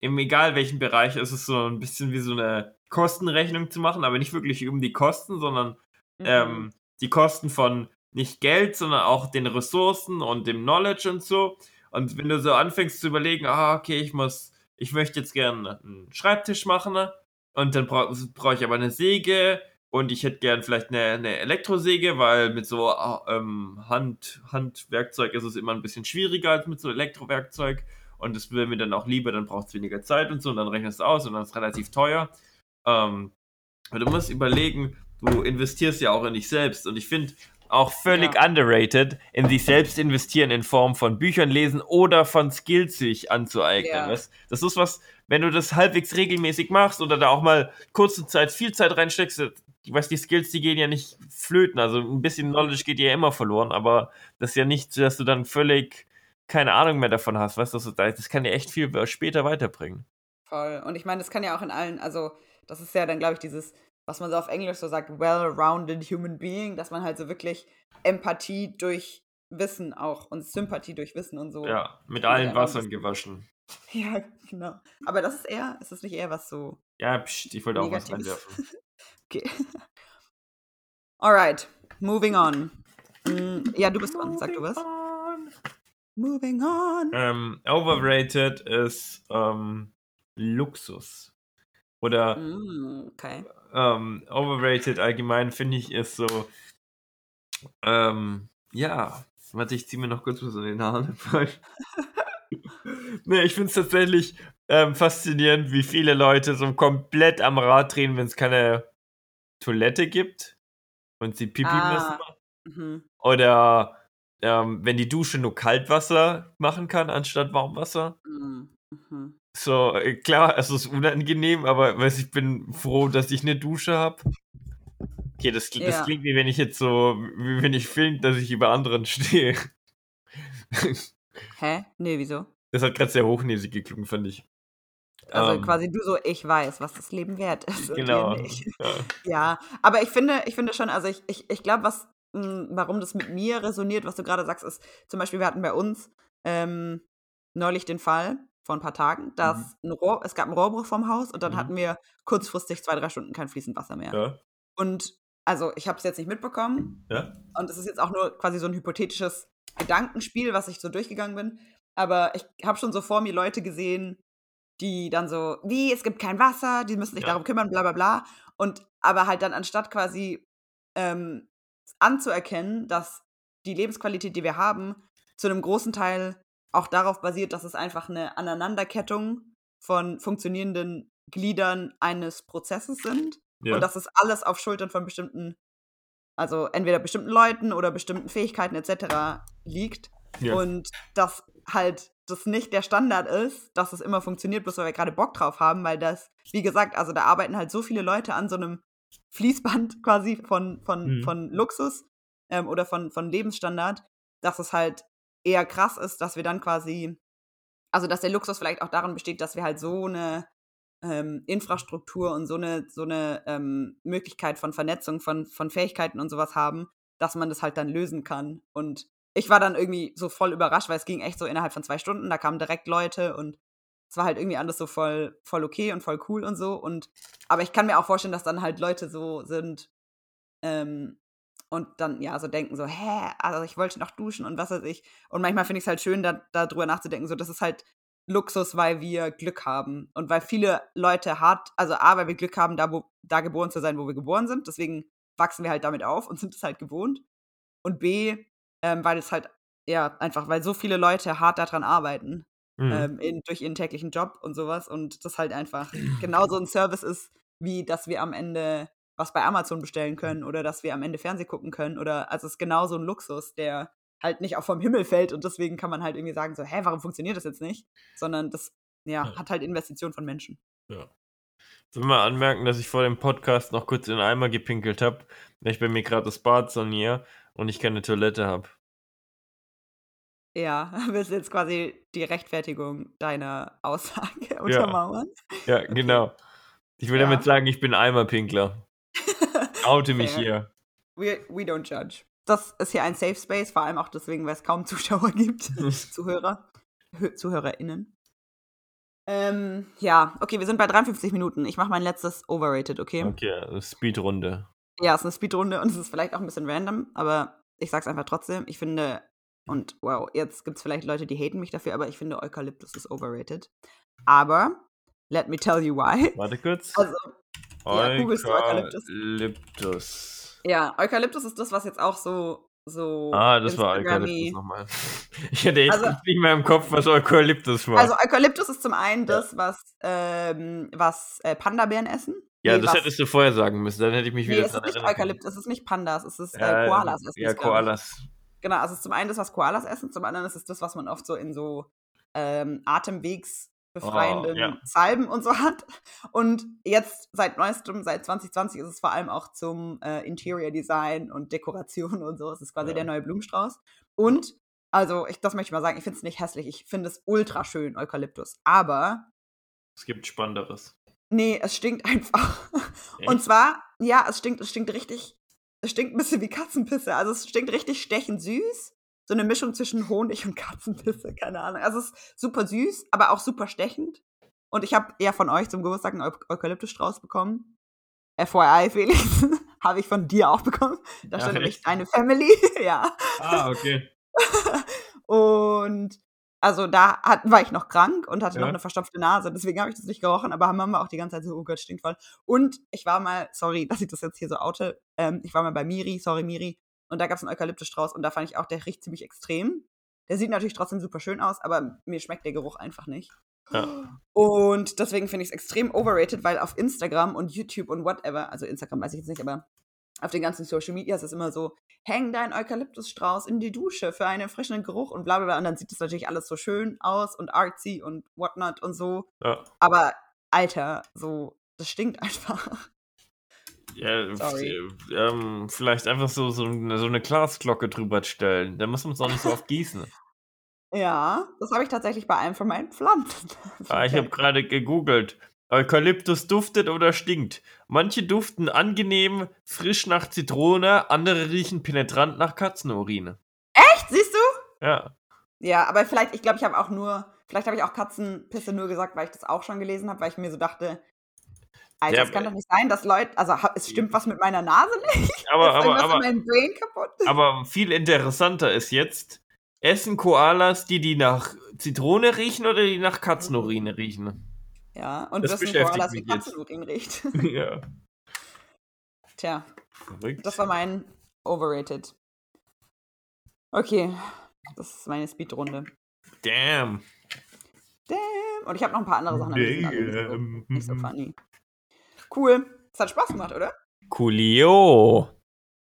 im egal welchen Bereich, ist es so ein bisschen wie so eine Kostenrechnung zu machen, aber nicht wirklich um die Kosten, sondern Mhm. ähm, die Kosten von nicht Geld, sondern auch den Ressourcen und dem Knowledge und so. Und wenn du so anfängst zu überlegen, ah, okay, ich muss, ich möchte jetzt gerne einen Schreibtisch machen, ne? Und dann brauche brauch ich aber eine Säge und ich hätte gern vielleicht eine, eine Elektrosäge, weil mit so ah, ähm, Hand, Handwerkzeug ist es immer ein bisschen schwieriger als mit so Elektrowerkzeug. Und das wäre mir dann auch lieber, dann braucht es weniger Zeit und so, und dann rechnest du aus und dann ist es relativ teuer. Ähm, aber du musst überlegen, du investierst ja auch in dich selbst. Und ich finde auch völlig Ja. underrated, in sich selbst investieren in Form von Büchern lesen oder von Skills sich anzueignen. Ja. weißt? Das ist was, wenn du das halbwegs regelmäßig machst oder da auch mal kurze Zeit viel Zeit reinsteckst, ich weiß, die Skills, die gehen ja nicht flöten. Also ein bisschen Knowledge geht dir ja immer verloren, aber das ist ja nicht, so, dass du dann völlig keine Ahnung mehr davon hast, weißt du, das, das kann dir echt viel später weiterbringen. Voll. Und ich meine, das kann ja auch in allen, also das ist ja dann, glaube ich, dieses, was man so auf Englisch so sagt, well-rounded human being, dass man halt so wirklich Empathie durch Wissen auch und Sympathie durch Wissen und so. Ja, mit allen Wassern gewaschen. Ja, genau. Aber das ist eher, ist das nicht eher was so Ja, pst, ich wollte auch was Negatives? einwerfen. Okay. Alright, moving on. Mm, Ja, du bist dran, sag du was. Moving on. Ähm, overrated ist ähm, Luxus. Oder Mm, okay. ähm, overrated allgemein finde ich ist so, ähm, ja, warte, ich ziehe mir noch kurz was in den Haaren. nee, ich finde es tatsächlich ähm, faszinierend, wie viele Leute so komplett am Rad drehen, wenn es keine Toilette gibt und sie Pipi Ah. müssen. Mhm. Oder ähm, wenn die Dusche nur Kaltwasser machen kann, anstatt Warmwasser. Mm, mhm. So, äh, klar, es ist unangenehm, aber weiß, ich bin froh, dass ich eine Dusche habe. Okay, das, das Ja. klingt wie wenn ich jetzt so, wie wenn ich film, dass ich über anderen stehe. Hä? Nee, wieso? Das hat gerade sehr hochnäsig geklungen, fand ich. Also Ähm, quasi du so, ich weiß, was das Leben wert ist. Genau. nicht. Ja. Ja, aber ich finde, ich finde schon, also ich, ich, ich glaube, was, mh, warum das mit mir resoniert, was du gerade sagst, ist zum Beispiel, wir hatten bei uns ähm, neulich den Fall vor ein paar Tagen, dass ein Rohr, es gab einen Rohrbruch vom Haus und dann Mhm. hatten wir kurzfristig zwei, drei Stunden kein fließend Wasser mehr. Ja. Und also ich habe es jetzt nicht mitbekommen Ja. und es ist jetzt auch nur quasi so ein hypothetisches Gedankenspiel, was ich so durchgegangen bin. Aber ich habe schon so vor mir Leute gesehen, die dann so, wie, es gibt kein Wasser, die müssen sich Ja. darum kümmern, bla bla bla. Und aber halt dann anstatt quasi ähm, anzuerkennen, dass die Lebensqualität, die wir haben, zu einem großen Teil auch darauf basiert, dass es einfach eine Aneinanderkettung von funktionierenden Gliedern eines Prozesses sind Ja. und dass es alles auf Schultern von bestimmten, also entweder bestimmten Leuten oder bestimmten Fähigkeiten etc. liegt ja. und dass halt das nicht der Standard ist, dass es immer funktioniert, bloß weil wir gerade Bock drauf haben, weil das, wie gesagt, also da arbeiten halt so viele Leute an so einem Fließband quasi von, von, Mhm. von Luxus ähm, oder von, von Lebensstandard, dass es halt eher krass ist, dass wir dann quasi, also dass der Luxus vielleicht auch darin besteht, dass wir halt so eine ähm, Infrastruktur und so eine, so eine ähm, Möglichkeit von Vernetzung, von, von Fähigkeiten und sowas haben, dass man das halt dann lösen kann. Und ich war dann irgendwie so voll überrascht, weil es ging echt so innerhalb von zwei Stunden, da kamen direkt Leute und es war halt irgendwie alles so voll, voll okay und voll cool und so. Und aber ich kann mir auch vorstellen, dass dann halt Leute so sind ähm, und dann ja so denken so, hä, also ich wollte noch duschen und was weiß ich. Und manchmal finde ich es halt schön, da, darüber nachzudenken, so das ist halt Luxus, weil wir Glück haben und weil viele Leute hart, also A, weil wir Glück haben, da, wo, da geboren zu sein, wo wir geboren sind. Deswegen wachsen wir halt damit auf und sind es halt gewohnt. Und B, ähm, weil es halt, ja, einfach, weil so viele Leute hart daran arbeiten, Mhm. ähm, in, durch ihren täglichen Job und sowas. Und das halt einfach genauso ein Service ist, wie dass wir am Ende was bei Amazon bestellen können oder dass wir am Ende Fernsehen gucken können. Oder also es ist genauso ein Luxus, der halt nicht auch vom Himmel fällt und deswegen kann man halt irgendwie sagen, so, hä, warum funktioniert das jetzt nicht? Sondern das, ja, Ja. hat halt Investitionen von Menschen. Ja. Sollen wir anmerken, dass ich vor dem Podcast noch kurz in den Eimer gepinkelt habe, weil ich bei mir gerade das Bad saniere und ich keine Toilette habe. Ja, willst du jetzt quasi die Rechtfertigung deiner Aussage untermauern? Ja, genau. Ich will Ja. damit sagen, ich bin Eimerpinkler. Oute mich Fair. hier. We, we don't judge. Das ist hier ein Safe Space, vor allem auch deswegen, weil es kaum Zuschauer gibt. Zuhörer. Hö ZuhörerInnen. Ähm, ja, okay, wir sind bei 53 Minuten. Ich mache mein letztes Overrated, okay? Okay, Speedrunde. Ja, es ist eine Speedrunde und es ist vielleicht auch ein bisschen random, aber ich sag's einfach trotzdem. Ich finde, und wow, jetzt gibt's vielleicht Leute, die haten mich dafür, aber ich finde Eukalyptus ist overrated. Aber, let me tell you why. Warte kurz. Also, Ja, googelst du Eukalyptus? Eukalyptus. ja, Eukalyptus ist das, was jetzt auch so, so Ah, das war Eukalyptus nochmal. Ich hatte echt Also- nicht mehr im Kopf, was Eukalyptus war. Also Eukalyptus ist zum einen das, was, ähm, was äh, Panda-Bären essen. ja, Nee, das was- hättest du vorher sagen müssen, dann hätte ich mich Nee, wieder es ist dran nicht erinnern können. Eukalyptus, es ist nicht Pandas, es ist Ja, äh, Koalas essen. Ja. Koalas. Genau, also es ist zum einen das, was Koalas essen, zum anderen ist es das, was man oft so in so ähm, atemwegsbefreienden Oh, ja. Salben und so hat. Und jetzt seit neuestem, seit 2020 ist es vor allem auch zum äh, Interior Design und Dekoration und so. Es ist quasi Ja. der neue Blumenstrauß. Und, also, ich, das möchte ich mal sagen, ich finde es nicht hässlich. Ich finde es ultra schön, Eukalyptus. Aber, Es gibt Spannenderes. nee, es stinkt einfach. Und Echt? zwar, ja, es stinkt, es stinkt richtig, es stinkt ein bisschen wie Katzenpisse. Also es stinkt richtig stechend süß. So eine Mischung zwischen Honig und Katzenpisse, keine Ahnung. Also es ist super süß, aber auch super stechend. Und ich habe ja von euch zum Geburtstag einen Eu Eukalyptusstrauß bekommen. FYI, Felix, habe ich von dir auch bekommen. Da Ach, stand nämlich echt? deine Family, ja. Ah, okay. Und also da hat, war ich noch krank und hatte noch Ja. eine verstopfte Nase, deswegen habe ich das nicht gerochen, aber Mama auch die ganze Zeit so, oh Gott, stinkt voll. Und ich war mal, sorry, dass ich das jetzt hier so oute, ähm, ich war mal bei Miri, sorry Miri, und da gab es einen Eukalyptusstrauß und da fand ich auch, der riecht ziemlich extrem. Der sieht natürlich trotzdem super schön aus, aber mir schmeckt der Geruch einfach nicht. Ja. Und deswegen finde ich es extrem overrated, weil auf Instagram und YouTube und whatever, also Instagram weiß ich jetzt nicht, aber auf den ganzen Social Media ist es immer so, häng deinen Eukalyptusstrauß in die Dusche für einen frischen Geruch und bla bla bla. Und dann sieht das natürlich alles so schön aus und artsy und whatnot und so. Ja. Aber Alter, so, das stinkt einfach. Ja, Sorry. f- ähm, vielleicht einfach so, so, eine, so eine Glasglocke drüber stellen. Da muss man es auch nicht so oft gießen. Ja, das habe ich tatsächlich bei einem von meinen Pflanzen. Ah, ich habe gerade gegoogelt. Eukalyptus duftet oder stinkt. Manche duften angenehm, frisch nach Zitrone, andere riechen penetrant nach Katzenurin. Echt, siehst du? Ja. Ja, aber vielleicht, ich glaube, ich habe auch nur, vielleicht habe ich auch Katzenpisse nur gesagt, weil ich das auch schon gelesen habe, weil ich mir so dachte, Alter, Ja, es kann aber- doch nicht sein, dass Leute, also es stimmt was mit meiner Nase nicht. Aber, aber, aber, in meinem Brain kaputt? aber viel interessanter ist jetzt, essen Koalas die, die nach Zitrone riechen oder die nach Katzenurine riechen? Ja, und Das wissen Koalas, wie. Katzenurin riecht. ja. Tja, Verrückt. das war mein Overrated. Okay, das ist meine Speedrunde. Damn. Damn. Und ich habe noch ein paar andere Sachen, nicht so, Damn. nicht so funny. Cool. Es hat Spaß gemacht, oder? Coolio.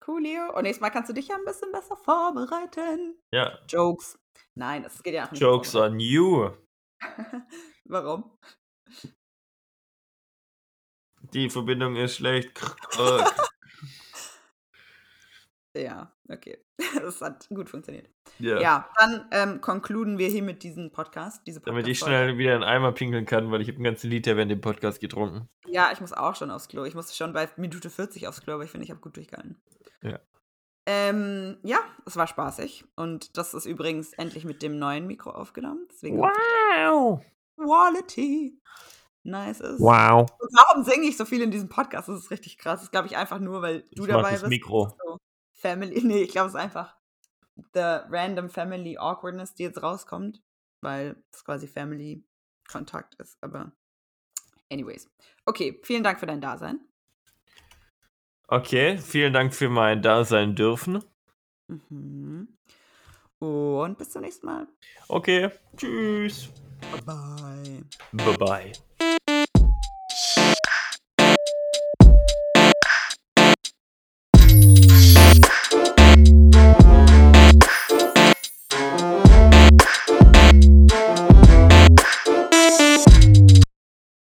Coolio. Und nächstes Mal kannst du dich ja ein bisschen besser vorbereiten. Ja. Jokes. Nein, das geht ja auch nicht. Jokes on you. Warum? Die Verbindung ist schlecht. Ja, okay. Das hat gut funktioniert. ja. Ja, dann ähm, konkluden wir hier mit diesem Podcast. Diese Damit ich schnell wieder in Eimer pinkeln kann, weil ich habe einen ganzen Liter während dem Podcast getrunken. Ja, ich muss auch schon aufs Klo. Ich musste schon bei Minute 40 aufs Klo, aber ich finde, ich habe gut durchgehalten. Ja. Ähm, ja, es war spaßig. Und das ist übrigens endlich mit dem neuen Mikro aufgenommen. Deswegen Wow. Quality. Nice ist. Wow. Und warum singe ich so viel in diesem Podcast? Das ist richtig krass. Das glaube ich, einfach nur, weil du Ich dabei das bist. Mikro. So Family. Nee, ich glaube, es ist einfach the random Family Awkwardness, die jetzt rauskommt, weil es quasi Family Kontakt ist. Aber anyways. Okay, vielen Dank für dein Dasein. Okay, vielen Dank für mein Dasein dürfen. Mhm. Und bis zum nächsten Mal. Okay, tschüss. Bye. Bye bye.